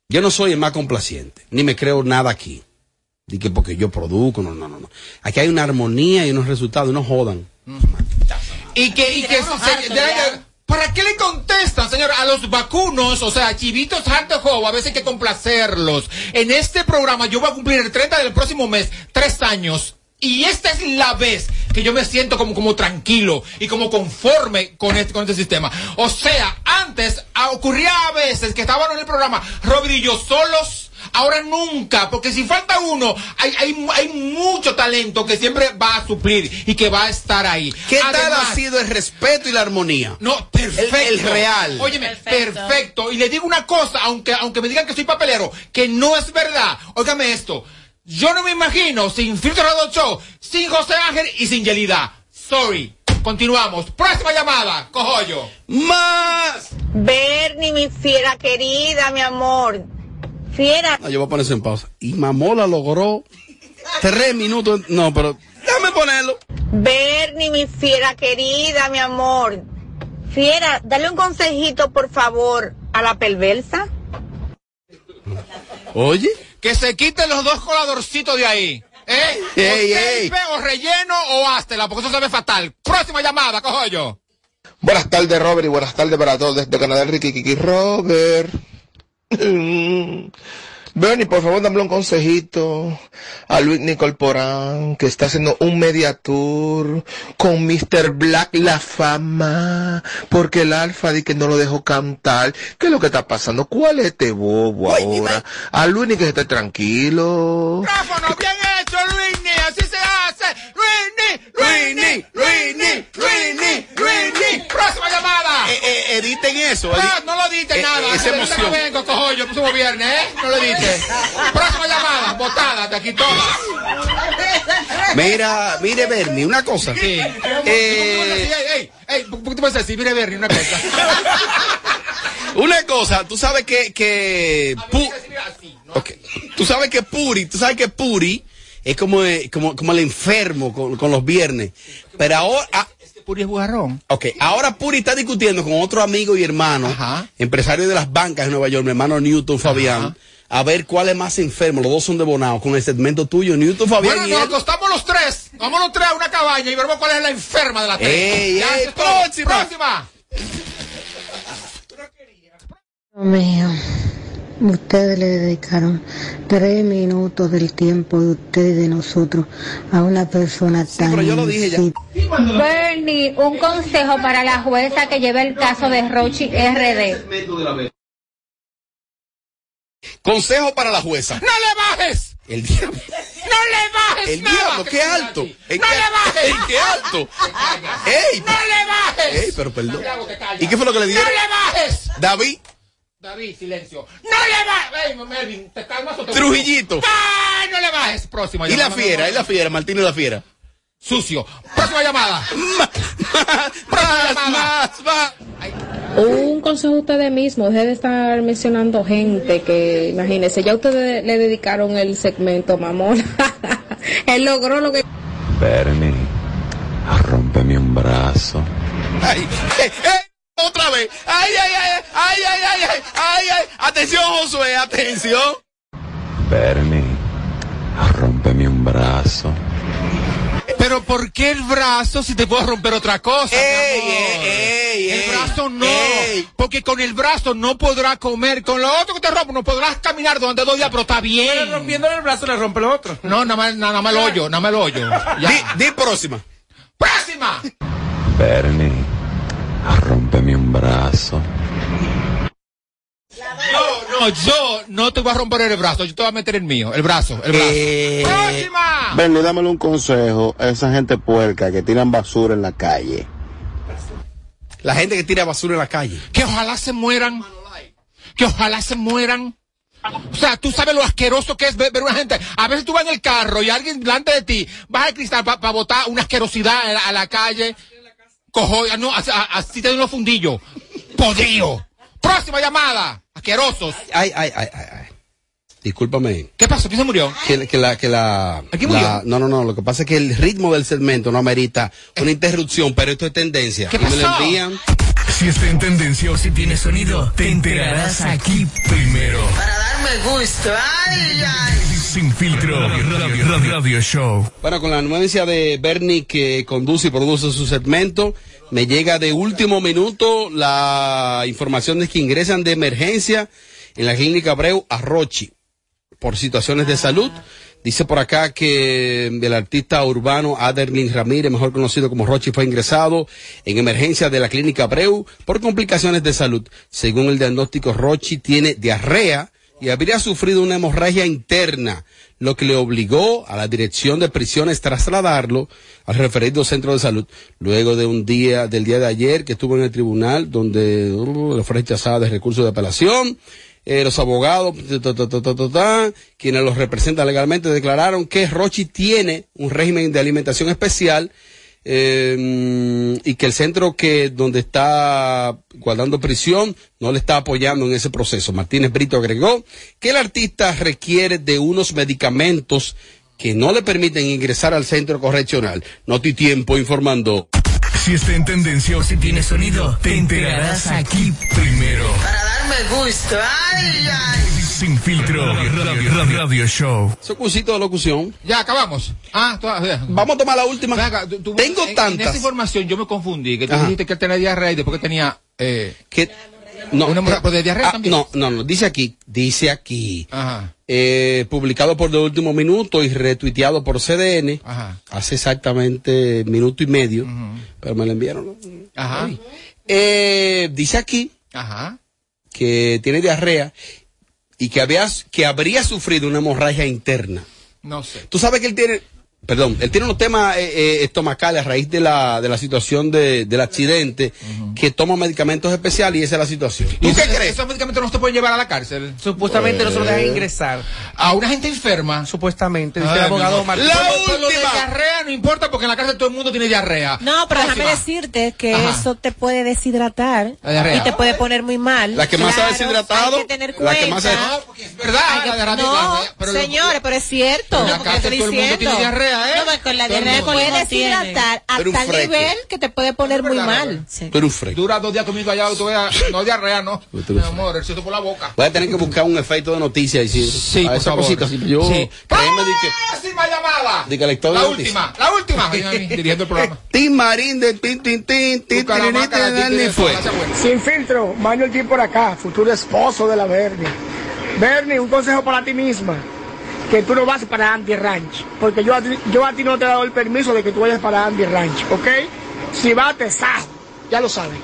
Yo no soy el más complaciente, ni me creo nada aquí. Di que porque yo produzco, no, no, no, no. Aquí hay una armonía y unos resultados, y no jodan. Y que, y que ¿Para qué le contestan, señor? A los vacunos, o sea, chivitos joven, a veces hay que complacerlos. En este programa yo voy a cumplir el 30 del próximo mes, tres años. Y esta es la vez que yo me siento como, como tranquilo y como conforme con este, con este sistema. O sea, antes ah, ocurría a veces que estaban en el programa Robert y yo solos. Ahora nunca, porque si falta uno, hay, hay, hay mucho talento que siempre va a suplir y que va a estar ahí. ¿Qué tal ha sido el respeto y la armonía? no, perfecto. El- el real. Óyeme, perfecto. Y le digo una cosa, aunque, aunque me digan que soy papelero, que no es verdad. Óigame esto. Yo no me imagino sin Filtro Radio Show, sin José Ángel y sin Yelida. Sorry. Continuamos. Próxima llamada. Cojollo. ¡Más! Bernie, mi fiera querida, mi amor. Fiera. No, yo voy a poner eso en pausa. Y Mamola logró tres minutos. No, pero déjame ponerlo. Bernie, mi fiera querida, mi amor. Fiera, dale un consejito, por favor, a la perversa. Oye. Que se quiten los dos coladorcitos de ahí. ¿Eh? Ey, o ey. tape, o relleno o háztela, porque eso se ve fatal. Próxima llamada, cojollo. Buenas tardes, Robert, y buenas tardes para todos desde Canadá, Ricky Kiki Robert. Bernie, por favor, dame un consejito a Luis Nicolporán, que está haciendo un media tour con Mr. Black La Fama, porque el Alfa di que no lo dejó cantar. ¿Qué es lo que está pasando? ¿Cuál es este bobo ahora? A Luis que esté tranquilo. ¡Micrófono, bien ¡Luini! ¡Luini! ¡Luini! ¡Luini! ¡Próxima llamada! Eh, eh, editen eso. No, edi- no lo edite Eh, nada. eh, esa emoción. No vengo, cojo yo, próximo viernes, ¿eh? No lo edite. Próxima llamada, botada, de aquí todas. Mira, mire, Bernie, una cosa. Sí. Eh, ey, ¿por qué puedes decir? Mire, Bernie, una cosa. una cosa, tú sabes que, que Pu- Ok. tú sabes que Puri, tú sabes que Puri es como, como, como el enfermo con, con los viernes. Pero ahora, ah, Puri es bujarrón. ok, ahora Puri está discutiendo con otro amigo y hermano, empresario de las bancas de Nueva York, mi hermano Newton Fabián, a ver cuál es más enfermo. Los dos son de Bonao con el segmento tuyo, Newton Fabián Bueno, y nos él. acostamos los tres. Vamos los tres a una cabaña y veremos cuál es la enferma de las tres. Ey, Ya, ey, próxima. Próxima. Mío, ustedes le dedicaron tres minutos del tiempo de ustedes y de nosotros a una persona tan... pero yo lo dije ya. Bernie, un consejo para la jueza que lleva el caso de Rochi RD. Consejo para la jueza. ¡No le bajes! El diablo. ¡No le bajes El nada! diablo, qué alto. ¿En ¡No qué, le bajes! ¿En qué alto? ¡Ey! ¡No le bajes! ¡Ey, pero perdón! ¿Y qué fue lo que le ¡No dieron? le bajes! David, David, silencio. ¡No le bajes! ¡Ey, Melvin, te calmas o te Trujillito. ¡Ay, no le bajes! Próxima Y la llamada. fiera, y la fiera, Martínez la fiera. Sucio. Próxima llamada. Próxima llamada. Un consejo a ustedes mismos, dejen de estar mencionando gente que, imagínense, ya ustedes le dedicaron el segmento, mamón. Él logró lo que... Bernie, rompeme un brazo. Ay, eh, eh, otra vez. Ay, ay, ay, ay, ay, ay, ay, ay, ay. Atención, Josué, atención. Bernie, rompeme un brazo. Pero ¿por qué el brazo si te puedo romper otra cosa? mi Ey, amor? ey, el brazo no, ey. porque con el brazo no podrás comer, con lo otro que te rompo no podrás caminar donde dos días, pero está bien. rompiéndole el brazo le rompe el otro. No, nada más, nada más el hoyo, nada más el hoyo. Ya. Di, di próxima. ¡Próxima! Bernie, rompeme un brazo. No, no, yo no te voy a romper el brazo, yo te voy a meter el mío, el brazo, el brazo. Eh, ¡Próxima! Bernie, dámele un consejo a esa gente puerca que tiran basura en la calle. la gente que tira basura en la calle. Que ojalá se mueran. Que ojalá se mueran. O sea, tú sabes lo asqueroso que es ver, ver una gente. A veces tú vas en el carro y alguien delante de ti baja el cristal para botar una asquerosidad a la, a la calle. Cojo, no, así, así te doy unos fundillos. Podrido. Próxima llamada. Asquerosos. Ay, ay, ay, ay, ay. Discúlpame. ¿Qué pasó? ¿Quién se murió? Que, que la, que la, ¿Aquí la- murió? no, no, no, lo que pasa es que el ritmo del segmento no amerita una interrupción, pero esto es tendencia. ¿Qué Y me lo pasó? envían. Si está en tendencia o si tiene sonido, te enterarás aquí primero. Para darme gusto. Ay, ay. Sin filtro, radio, radio, radio show. Bueno, con la anuencia de Bernie que conduce y produce su segmento, me llega de último minuto la información de que ingresan de emergencia en la clínica Abreu a Rochi por situaciones de salud. Dice por acá que el artista urbano Aderlin Ramírez, mejor conocido como Rochi, fue ingresado en emergencia de la clínica Abreu por complicaciones de salud. Según el diagnóstico, Rochi tiene diarrea y habría sufrido una hemorragia interna, lo que le obligó a la dirección de prisiones trasladarlo al referido centro de salud. Luego de un día, del día de ayer que estuvo en el tribunal, donde uh, le fue rechazada de recurso de apelación, eh, los abogados, quienes los representan legalmente, declararon que Rochi tiene un régimen de alimentación especial eh, y que el centro que donde está guardando prisión no le está apoyando en ese proceso. Martínez Brito agregó que el artista requiere de unos medicamentos que no le permiten ingresar al centro correccional. Noti Tiempo informando. Si está en tendencia o si tiene sonido, te enterarás aquí primero. Ay, ay. Sin filtro, radio, radio, radio show. Cursito de locución. Ya, acabamos. Ah, todavía. Vamos a tomar la última. Venga, tú- tú- Tengo en- En tantas. esa información yo me confundí, que tú Ajá. dijiste que él tenía diarrea y después que tenía... Eh, que No, Una hemorragia de diarrea ah, también. no, no, no, dice aquí, dice aquí, Ajá. eh, publicado por de último minuto y retuiteado por CDN, Ajá. hace exactamente minuto y medio, pero me lo enviaron. ¿no? Ajá. Eh, dice aquí Ajá. Que tiene diarrea y que, había, que habría sufrido una hemorragia interna. No sé. Tú sabes que él tiene, perdón, él tiene unos temas eh, eh, estomacales a raíz de la, de la situación de, del accidente, que toma medicamentos especiales y esa es la situación. ¿Tú ¿Y qué crees? Esos medicamentos no se pueden llevar a la cárcel. Supuestamente no se lo dejan Eh. ingresar. A una gente enferma. Supuestamente, dice el Ay, abogado mi amor. Martín. La última. de diarrea no importa porque en la cárcel todo el mundo tiene diarrea. No, pero déjame Próxima. decirte que Ajá. eso te puede deshidratar La y te puede poner muy mal. La que más se ha Claro, deshidratado, Hay que tener la cuenta. que más se- No, porque es verdad. Que- la no, la- pero- señores, pero es cierto. En la cárcel todo el mundo tiene diarrea, ¿eh? No, pues con la diarrea con Puede deshidratar Pero a tal nivel que te puede poner muy mal. Eres un. Dura dos días comiendo allá, tú veas, no diarrea, no. Mi amor, el por la boca. Voy a tener que buscar un efecto de noticias y decir, Sí, a por esa favor. yo, créeme Próxima llamada. La última, la última. Dirigiendo el programa. Tim Marín de tin, tin, tin, tin, fue. Sin filtro, Manuel T por acá, futuro esposo de la Bernie. Bernie, un consejo para ti misma, que tú no vas para Andy Ranch, porque yo a, ti, no te he dado el permiso de que tú vayas para Andy Ranch, ¿ok? Si vas, te sajo, ya lo sabes.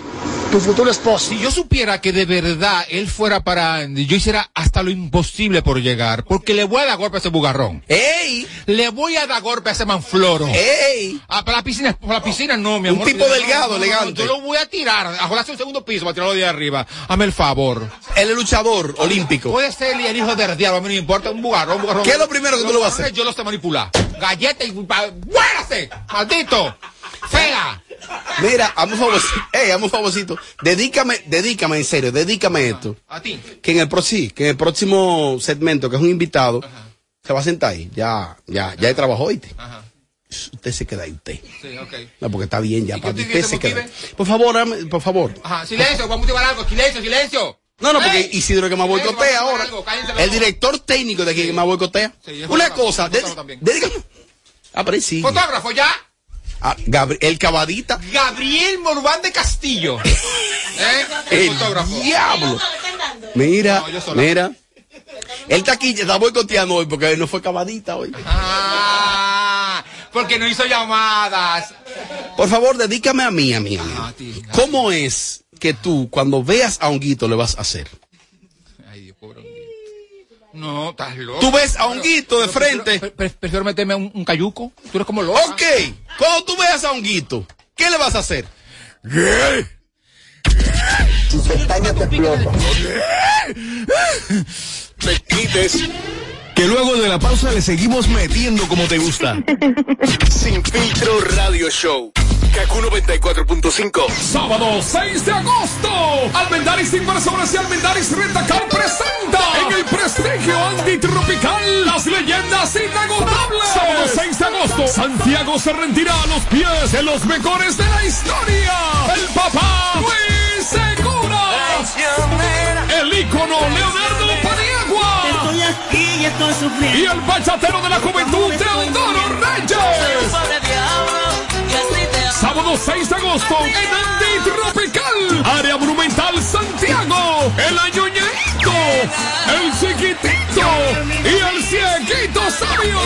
Tu futuro esposo. Si yo supiera que de verdad él fuera para Andy, yo hiciera hasta lo imposible por llegar, porque le voy a dar golpe a ese bugarrón. ¡Ey! Le voy a dar golpe a ese manfloro. ¡Ey! Ah, para la piscina, para la piscina no, mi Un amor. tipo No, delgado, no, no, elegante. Yo lo voy a tirar, a jolarse un segundo piso para tirarlo de arriba. Hazme el favor. Él es luchador olímpico. Puede ser el hijo del diablo, a mí no me importa, un bugarrón, un bugarrón. ¿Qué es lo primero que tú lo vas a hacer? Yo lo sé manipular. Galleta y... pa- ¡Muérase! ¡Maldito! ¡Fea! Mira, hazme un favorcito. Dedícame, dedícame, en serio, dedícame esto. A ti. Que en el pro- sí, que en el próximo segmento, que es un invitado, se va a sentar ahí. Ya, ya, ya trabajó, ¿oíste? Ajá. Usted se queda ahí, usted. Sí, ok. No, porque está bien ya, ¿Y para usted te se queda. Por favor, por favor. Ajá, silencio, vamos a motivar algo. Silencio, silencio. No, no, porque. Isidro que me boicotea a ahora. algo, El director técnico de aquí que me boicotea. Sí, Una cosa, dedícame. Ah, pero sí. Fotógrafo, ya. Ah, Gabri- el cabadita. Gabriel Morván de Castillo. ¿Eh? El, El fotógrafo. diablo. Mira, No, mira. Él está aquí, está boicoteando hoy porque no fue cabadita hoy. Ah, porque no hizo llamadas. Por favor, dedícame a mí, a mí, a mí. a ti, a ¿Cómo es que tú, cuando veas a Honguito, le vas a hacer? Ay, Dios, pobre Honguito. No, estás loco. Tú ves a Honguito de Pero frente. pre- pre- prefiero meterme un, un cayuco. Tú eres como loco. Ok, cuando tú veas a Honguito, ¿qué le vas a hacer? Tus pestañas te explotan. te quites. Que luego de la pausa le seguimos metiendo como te gusta. Sin filtro radio show. Kaku 94.5. Sábado 6 de agosto. Almendaris Inversores y Almendaris Rentacar presenta en el prestigio antitropical las leyendas inagotables. Sábado 6 de agosto. Santiago se rendirá a los pies de los mejores de la historia. El papá Luis Segura. El ícono Leonardo Paniagua. Estoy aquí y estoy sufriendo. Y el bachatero de la juventud Teodoro Reyes. Sábado 6 de agosto en Antitropical, Área Monumental Santiago, el Añoñeito, el Chiquitito y el Cieguito Sabio.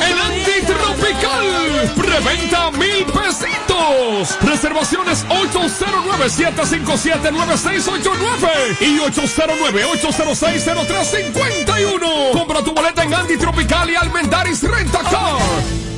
En Antitropical, preventa mil pesitos. Reservaciones 809-757-9689 y 809-806-0351. Compra tu boleta en Antitropical y Almendaris Rentacar. Tú,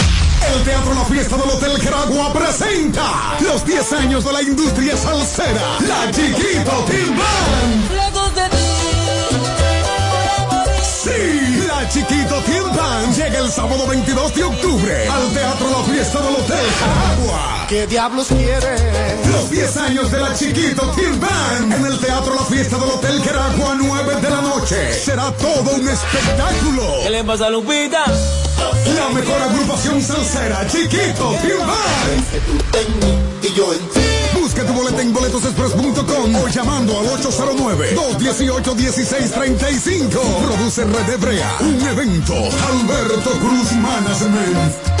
El Teatro La Fiesta del Hotel Geragua presenta los 10 años de la industria salsera. La Chiquito Till Band. Sí, la Chiquito Till Band llega el sábado 22 de octubre al Teatro La Fiesta del Hotel Geragua. ¿Qué diablos quiere? Los 10 años de la Chiquito Till Band en el Teatro La Fiesta del Hotel Geragua, 9 de la noche. será todo un espectáculo. ¿Qué le pasa a Lupita? La mejor agrupación salsera, Chiquito, Tribal. Y yo en Busca tu boleta en boletosexpress.com o llamando al 809-218-1635. Produce Red Hebrea. Un evento. Alberto Cruz Management.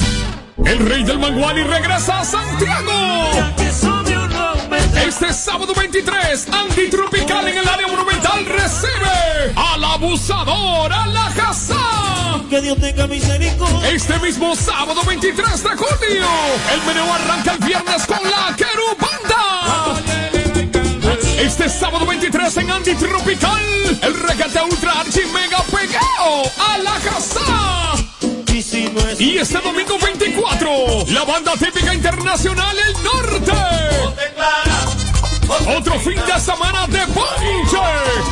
El rey del Manguali regresa a Santiago. Este sábado 23, Andy Tropical en el área monumental recibe al abusador, a la casa. Que Dios tenga misericordia. Este mismo sábado 23 de junio, el menú arranca el viernes con la Querubanda. Este sábado 23 en Andy Tropical, el regate ultra archi mega pegado a la casa. Y este domingo 24, la banda típica internacional El Norte. Otro fin de semana de Ponche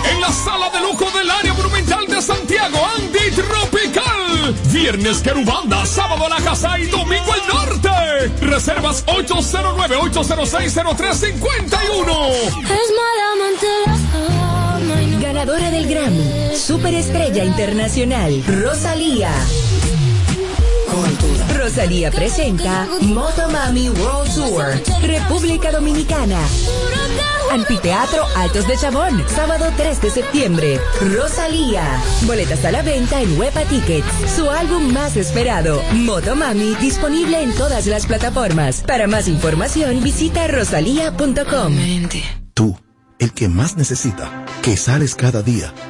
en la sala de lujo del área monumental de Santiago, Andy Tropical. Viernes Querubanda, sábado La Casa y domingo El Norte. Reservas 809-806-0351. Ganadora del Grammy, Superestrella Internacional, Rosalía. Rosalía presenta Motomami World Tour, República Dominicana. Anfiteatro Altos de Chabón, sábado 3 de septiembre. Rosalía. Boletas a la venta en Huepa Tickets. Su álbum más esperado, Motomami, disponible en todas las plataformas. Para más información, visita rosalía.com. Tú, el que más necesita, que sales cada día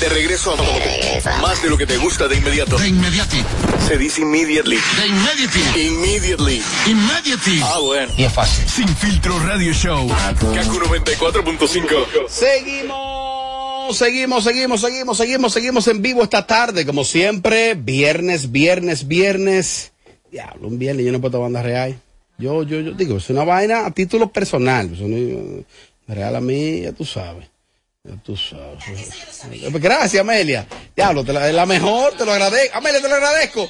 De regreso a más de lo que te gusta de inmediato. De inmediati. Se dice immediately. De immediately. Immediately. Immediately. Ah, bueno. Y es fácil. Sin filtro radio show. Kaku 94.5. Seguimos, seguimos, seguimos, seguimos, seguimos, seguimos en vivo esta tarde, como siempre, viernes, viernes, viernes. Diablo, un viernes yo no puedo banda real. Yo, yo, yo digo, es una vaina a título personal. Real a mí, ya tú sabes. Gracias, Amelia. Diablo, te la, la mejor, te lo agradezco. Amelia, te lo agradezco.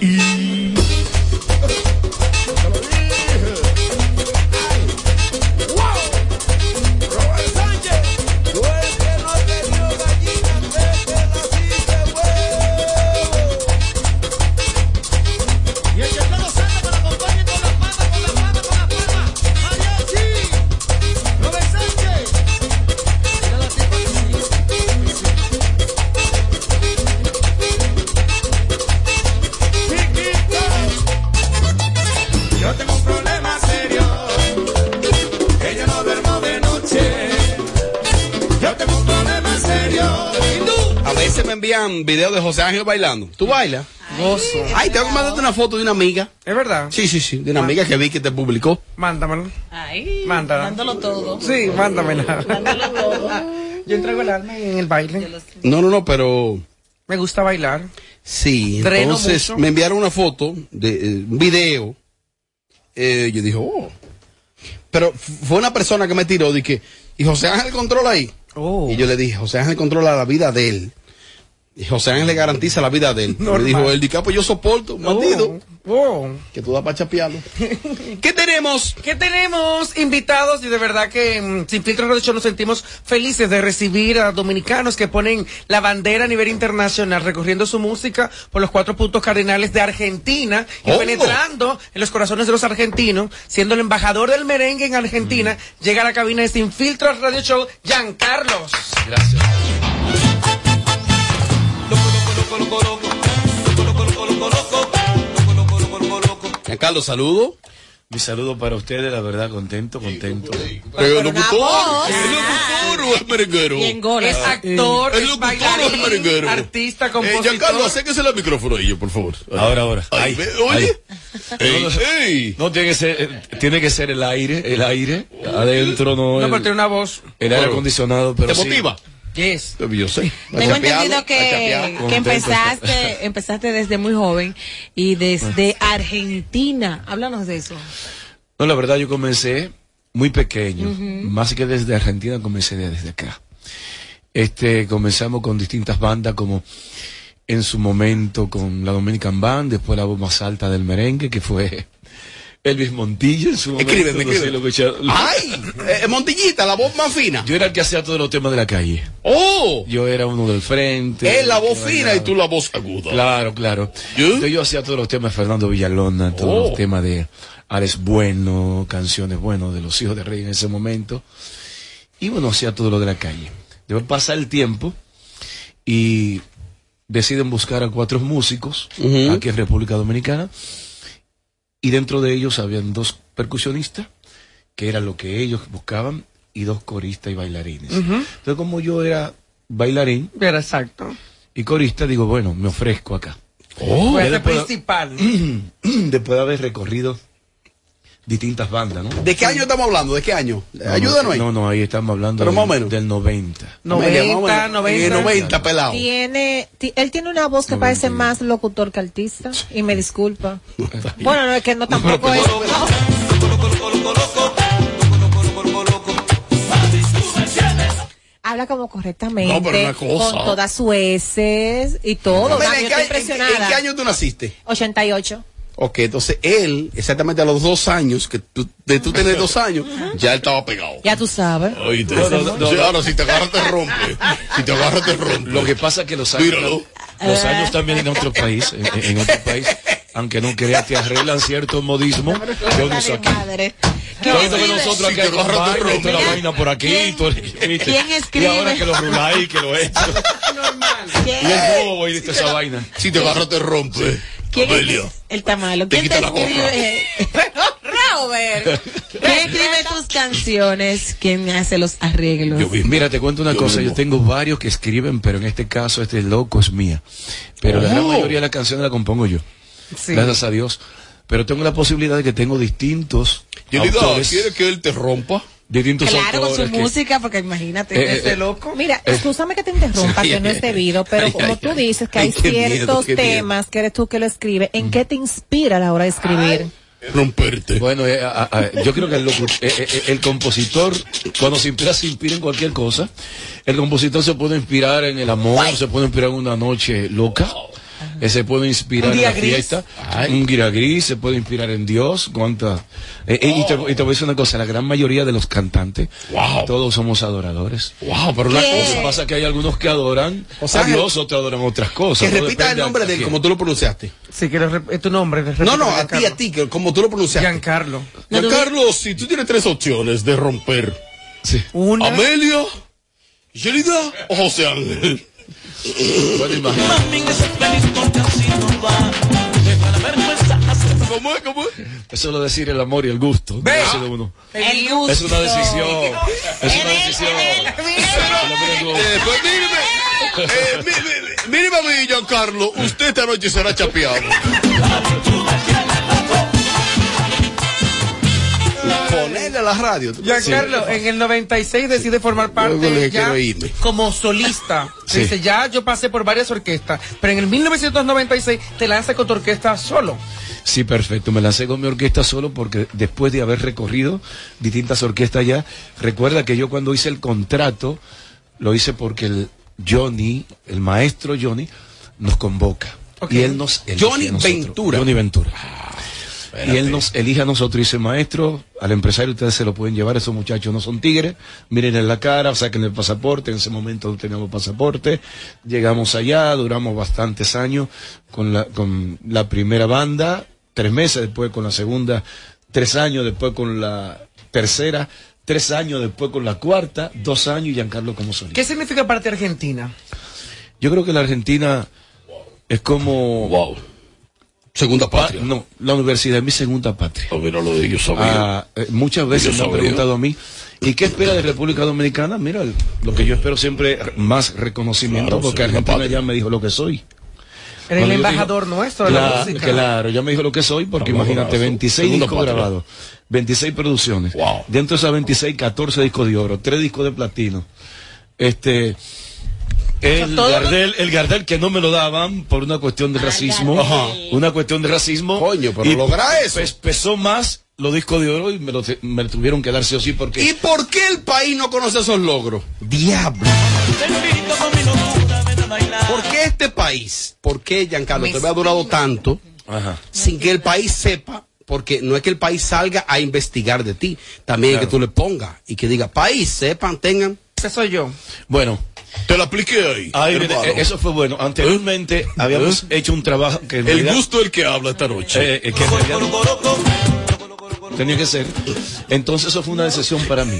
Y veces me envían videos de José Ángel bailando. ¿Tú bailas? Gozo. Ay, tengo que mandarte una foto de una amiga. ¿Es verdad? Sí, sí, sí, de una amiga que vi que te publicó. Mándamelo. Ay, Mándala. dándolo todo. Sí, mándamela. Dándolo todo. Yo entrego el alma en el baile. No, no, no, pero Me gusta bailar. sí. Dreno Entonces mucho. me enviaron una foto de eh, un video. Eh, yo dije, oh. Pero fue una persona que me tiró, dije, y José Ángel controla ahí. Y yo le dije, José Ángel controla la vida de él. Y José Ángel le garantiza la vida de él. Normal. Me dijo ah, pues yo soporto, bandido. Que tú das para chapearlo. ¿Qué tenemos? ¿Qué tenemos? Invitados y de verdad que mm, sin filtro Radio Show nos sentimos felices de recibir a dominicanos que ponen la bandera a nivel internacional, recorriendo su música por los cuatro puntos cardinales de Argentina y Oh. penetrando en los corazones de los argentinos, siendo el embajador del merengue en Argentina, llega a la cabina de Sin Filtro Radio Show, Giancarlos. Gracias. Carlos, saludo. Mi saludo para ustedes, la verdad, contento, contento. Pero locutor, ¿es locutor o es merenguero? Es actor, ¿Es es locutor o es merenguero? artista, Eh, compositor. Giancarlo, acérquese el micrófono ahí, por favor. Ahora, ahora. Ay, oye. Ey, No, no, tiene que ser, eh, tiene que ser el aire, el aire adentro, no, No, el, pero tiene una voz. el aire acondicionado, pero ¿Te sí. motiva? Yes. Yo sé. Tengo entendido que, que empezaste, empezaste desde muy joven y desde Argentina. Háblanos de eso. No, la verdad yo comencé muy pequeño, más que desde Argentina comencé desde acá. Este, comenzamos con distintas bandas como en su momento con la Dominican Band, después la voz más alta del merengue que fue Elvis Montilla en su momento. Escríbeme, no sé escríbeme. lo que echa- ¡Ay! Eh, Montillita, la voz más fina. Yo era el que hacía todos los temas de la calle. ¡Oh! Yo era uno del frente. Es la voz fina y tú la voz aguda. Claro, claro. Entonces yo hacía todos los temas de Fernando Villalona, todos Oh. los temas de Alex Bueno, canciones, bueno, de los hijos de rey en ese momento. Y bueno, hacía todo lo de la calle. Después pasa el tiempo y deciden buscar a cuatro músicos aquí en República Dominicana. Y dentro de ellos habían dos percusionistas, que era lo que ellos buscaban, y dos coristas y bailarines. Entonces, como yo era bailarín Era exacto. y corista, digo, bueno, me ofrezco acá. Oh, después- principal. después de haber recorrido distintas bandas, ¿no? ¿De qué año estamos hablando? ¿De qué año? Ayúdanos ahí. No, no, ahí estamos hablando Pero del, más o menos. del 90. Media, más o menos. Eh, 90, pelado. Tiene, ti- él tiene una voz que parece más locutor que artista y me disculpa. bueno, no es que no tampoco es. Habla como correctamente, No, pero una cosa. con todas sus S y todo. Mira, Mami, ¿en, yo qué, estoy en qué- impresionada. en qué año tú naciste? 88. Ok, entonces él, exactamente a los dos años, que tú, de tú tener dos años, ya él estaba pegado. Ya tú sabes. Oíste. No, no, no, ahora si te agarras te rompe. Si te agarras te rompe. Lo que pasa es que los años, Míralo. los años también en otro país, en, en otro país, aunque no creas, te arreglan ciertos modismos que uno usa aquí. Padre. ¿Quién Ahorita que escribe? nosotros aquí con vaina y toda la vaina por aquí. y todo- quién escribe? Y ahora que lo ruláis, que lo esto. ¿Quién, Y el bobo y dice esa vaina. Si te agarras te rompe. Quién es- el tamalo? Te ¿Quién te quita la gorra. escribe? Robert. ¿Quién escribe tus canciones? ¿Quién hace los arreglos? Mira, te cuento una Yo cosa, mismo. yo tengo varios que escriben, pero en este caso este loco es mía. Pero la gran Oh. mayoría de las canciones la compongo yo. Sí. Gracias a Dios. Pero tengo la posibilidad de que tengo distintos autores, ¿quiere que él te rompa? Distintos Claro, con su que- música, porque imagínate. Eh, ese eh, loco. Mira, escúchame que te interrumpa, que no es debido, pero Ay, como ay, tú dices que Ay, hay ciertos miedo. temas que eres tú que lo escribes, ¿en qué te inspira a la hora de escribir? Romperte. Bueno, eh, a- a- yo creo que el, locu- eh, eh, eh, el compositor, cuando se inspira, se inspira en cualquier cosa. El compositor se puede inspirar en el amor, se puede inspirar en una noche loca, eh, se puede inspirar en la gris. fiesta, un guira gris, se puede inspirar en Dios. Cuánta, eh, eh, y, te, y te voy a decir una cosa, la gran mayoría de los cantantes, Wow. todos somos adoradores. Wow, pero una cosa. que pasa que hay algunos que adoran O sea, a Dios, otros adoran otras cosas. Que repita el nombre de él como tú lo pronunciaste. Quieres, rep- es tu nombre. No, no, a ti, a ti, que como tú lo pronunciaste. Giancarlo. Giancarlo, si tú tienes tres opciones de romper. Sí. Una. Amelia, Yelida o José Ángel. Bueno, imagínate. ¿Cómo es? ¿Cómo es? Eso es lo de decir el amor y el gusto. Ve. Eso de uno. El gusto. Es una decisión. Es una decisión. Míreme, mí- mí- míreme a mí, Giancarlo. Usted esta noche será chapeado. A la radio. Giancarlo, en el 96 decide formar parte ya como solista. Sí. Dice, ya yo pasé por varias orquestas, pero en el 1996 te lanzas con tu orquesta solo. Sí, perfecto. Me lancé con mi orquesta solo porque después de haber recorrido distintas orquestas ya, recuerda que yo cuando hice el contrato, lo hice porque el Johnny, el maestro Johnny, nos convoca. Y él nos Johnny. Ventura. Johnny Ventura. Y él nos elige a nosotros y dice, maestro, al empresario ustedes se lo pueden llevar, esos muchachos no son tigres, miren en la cara, saquen el pasaporte, en ese momento no teníamos pasaporte, llegamos allá, duramos bastantes años con la, con la primera banda, tres meses después con la segunda, tres años después con la tercera, tres años después con la cuarta, dos años y Giancarlo como solista. ¿Qué significa para ti Argentina? Yo creo que la Argentina es como... Wow. Segunda patria. no, la universidad es mi segunda patria. Mira lo de ellos sabía. Ah, eh, muchas veces me han preguntado a mí, ¿y qué espera de República Dominicana? Mira, lo que yo espero siempre, más reconocimiento, Claro, porque Argentina patria. ya me dijo lo que soy. Eres el embajador digo- nuestro de la Claro, música. Claro, ya me dijo lo que soy, porque Vamos, imagínate, abrazo. 26 Segunda discos grabados, 26 producciones. Dentro de esas 26, 14 discos de oro, 3 discos de platino. Este. El Gardel, el Gardel que no me lo daban por una cuestión de racismo. Ajá. Una cuestión de racismo. Coño, pero logra eso. pues, pesó más los discos de oro y me lo, me lo tuvieron que dar sí o sí porque. ¿Y por qué el país no conoce esos logros? Diablo. ¿Por qué este país, por qué Giancarlo te ha durado tanto sin que el país sepa? Porque no es que el país salga a investigar de ti, también es que tú le pongas y que diga, país, sepan, tengan. Ese soy yo. Bueno. Te lo apliqué ahí. Eh, eso fue bueno. Anteriormente habíamos hecho un trabajo que El realidad- gusto del que habla esta noche. Eh, eh, que en realidad tenía que ser. Entonces eso fue una decisión para mí.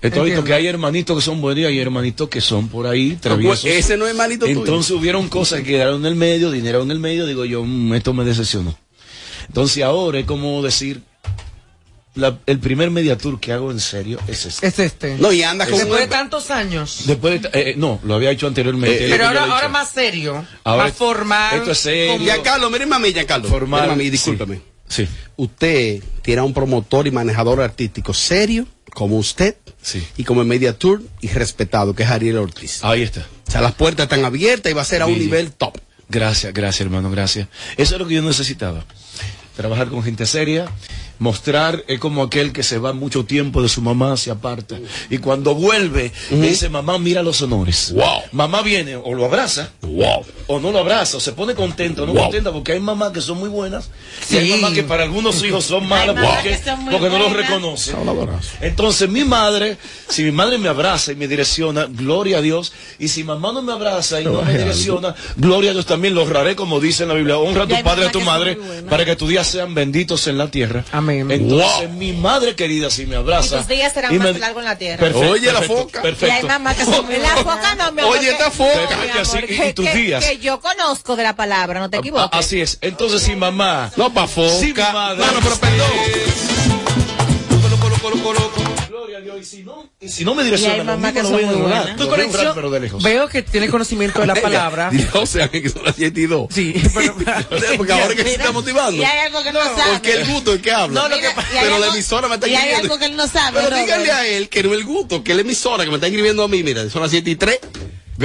Entonces, visto que hay hermanitos que son buenos y hay hermanitos que son por ahí traviesos. pues, ese no es hermanito tuyo. Entonces hubieron cosas que quedaron en el medio, dinero en el medio, digo yo, "Mm, esto me decepcionó. Entonces ahora es como decir, la- el primer mediatour que hago en serio es este. Es este. No, y anda con Después de tantos años. Después de- eh, eh, no, lo había hecho anteriormente. Pero Yo ahora, ahora más serio. Ahora más formal. esto es serio. Giancarlo, miren a mí, Giancarlo. Formal, a mí, sí. discúlpeme. Sí. Usted tiene a un promotor y manejador artístico serio, como usted, Sí. y como el Media Tour, y respetado, que es Ariel Ortiz. Ahí está. O sea, las puertas están abiertas y va a ser a un Sí. nivel top. Gracias, gracias hermano, gracias. Eso es lo que yo necesitaba. Trabajar con gente seria, mostrar, es como aquel que se va mucho tiempo de su mamá, se aparta. Y cuando vuelve, dice, mamá, mira los honores. Wow. Mamá viene, o lo abraza, Wow. o no lo abraza, o se pone contento, o no Wow. contenta, porque hay mamás que son muy buenas, Sí. y hay mamás que para algunos hijos son malas porque, son porque no los reconocen. Entonces mi madre, si mi madre me abraza y me direcciona, gloria a Dios. Y si mamá no me abraza y no me direcciona, gloria a Dios también. Lo honraré como dice en la Biblia. Honra a tu padre y a tu madre para que tus días sean benditos en la tierra. Amén. Entonces mi madre querida, si me abraza. Y tus días serán y más me- largos en la tierra. Perfecto, Oye, la foca. Perfecto. Y hay mamás que son muy La foca no, amor. Oye, esta foca. así- y- que- y tus que- días. Que yo conozco de la palabra, no te A- equivoques. Así es. Entonces si mamá. No, pa' foca. Si mi madre. Mano, pero Gloria a Dios. Y si no, y si no me direcciona, lo mismo que lo voy a Tu conexión. pero de lejos. Veo que tiene conocimiento de la palabra. Dios, sea que son las 7 y 2. Sí, pero. Porque ahora que se está motivando. Y hay algo que no, sabe. Porque el gusto es que habla. No, lo que pero la emisora me está Y hay escribiendo. algo que él no sabe. Pero Robert. díganle a él que no es el gusto, que es la emisora que me está escribiendo a mí, mira, son las 7 y 3.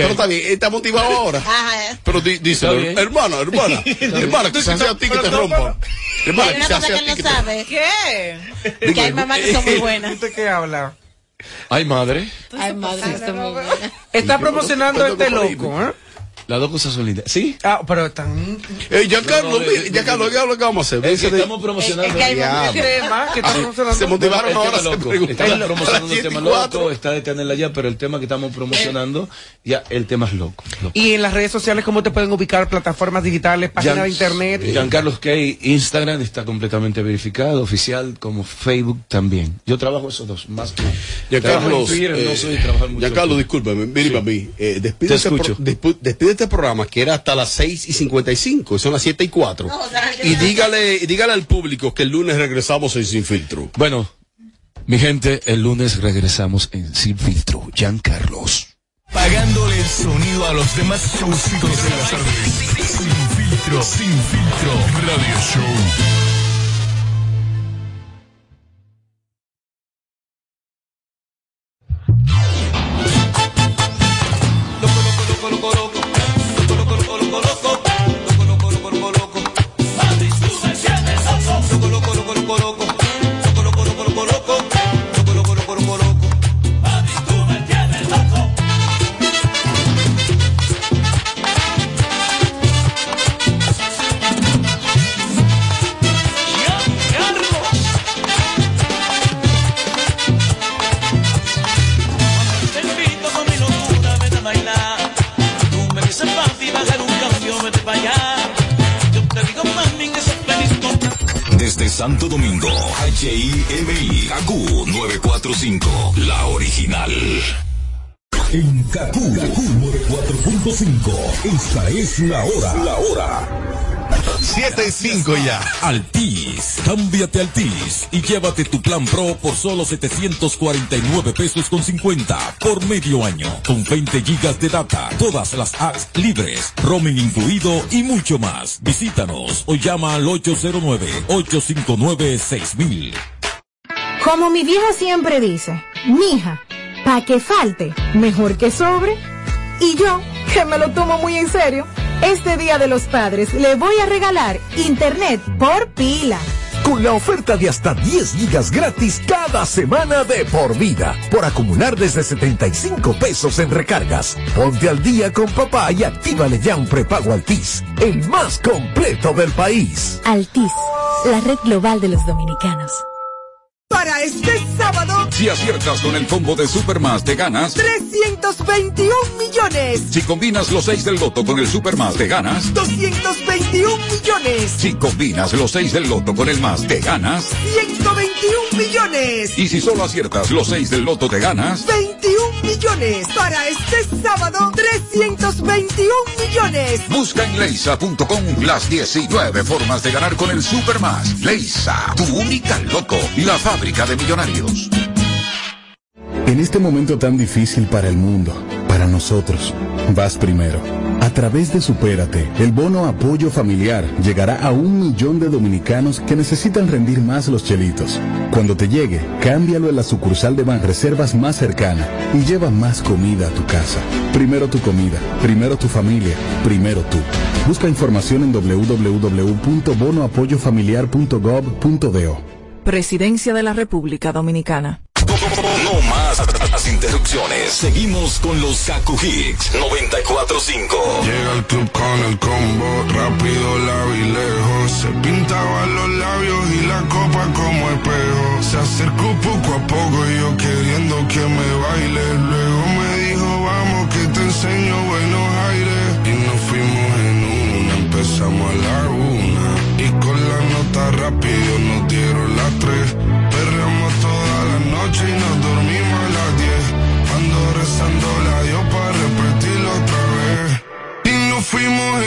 Pero está bien, él está motivado ahora. Ajá, eh. Pero di- dice, hermana, hermana, hermana, que se hace a ti que te rompa. Hermana, Hay que una se cosa hace que a él ti no que te sabe. ¿Qué? Que hay mamás que son muy buenas. ¿Usted qué habla? Ay, madre. Hay madres que son muy buenas. Está promocionando este loco, ¿eh? Las dos cosas son lindas. ¿Sí? Ah, pero están. Eh, ya Carlos, eh, ya Carlos, ¿qué hablo que vamos a hacer? Es que estamos promocionando. Es que hay Diablo. crema que está promocionando. Se motivaron ahora, loco. Estamos promocionando el 7 y tema loco, está de tenerla ya, pero el tema que estamos promocionando, ya el tema es loco. Y en las redes sociales, ¿cómo te pueden ubicar? Plataformas digitales, páginas de internet. Giancarlos Key, Instagram está completamente verificado, oficial, como Facebook también. Yo trabajo esos dos, más que. Ya Carlos, no eh, soy trabajar mucho. ya Carlos, discúlpame, mire Sí. para mí. Eh, despide, Te escucho. despide este programa que era hasta las 6 y 55, son las 7 y 4. y dígale, y dígale al público que el lunes regresamos en Sin Filtro. Bueno, mi gente, el lunes regresamos en Sin Filtro. Giancarlos. Pagándole el sonido a los demás showcitos de la tarde. Sin filtro, sin filtro, radio show. La hora. La hora. 7 y 5 ya. Altis, cámbiate Altis y llévate tu plan Pro por solo 749 pesos con 50 por medio año, con 20 gigas de data, todas las apps libres, roaming incluido y mucho más. Visítanos o llama al 809-859-6000. Como mi vieja siempre dice, mija, pa' que falte, mejor que sobre. Y yo, que me lo tomo muy en serio, este Día de los Padres le voy a regalar internet por pila. Con la oferta de hasta 10 gigas gratis cada semana de por vida, por acumular desde 75 pesos en recargas. Ponte al día con papá y actívale ya un prepago Altis, el más completo del país. Altis, la red global de los dominicanos. Para este sábado, Si aciertas con el combo de Supermas, te ganas. 321 millones. Si combinas los 6 del loto con el Supermas, te ganas. 221 millones. Si combinas los 6 del loto con el más, te ganas. 121 millones. Y si solo aciertas los 6 del loto, te ganas. 21 millones. Para este sábado, 321 millones. Busca en leisa.com las 19 formas de ganar con el Supermas. Leisa, tu única loto, la fábrica de millonarios. En este momento tan difícil para el mundo, para nosotros, vas primero. A través de Supérate, el bono apoyo familiar llegará a un millón de dominicanos que necesitan rendir más los chelitos. Cuando te llegue, cámbialo en la sucursal de Banreservas más cercana y lleva más comida a tu casa. Primero tu comida, primero tu familia, primero tú. Busca información en www.bonoapoyofamiliar.gov.do. Presidencia de la República Dominicana. Interrupciones. Seguimos con los Kaku Hicks 945. Llega al club con el combo, rápido, lavo y lejos. Se pintaban los labios y la copa como espejo. Se acercó poco a poco y yo queriendo que me baile. Luego me dijo, vamos que te enseño buenos aires. Y nos fuimos en una, empezamos a la una. Y con la nota rápido nos dieron las tres. Perreamos toda la noche y nos fuimos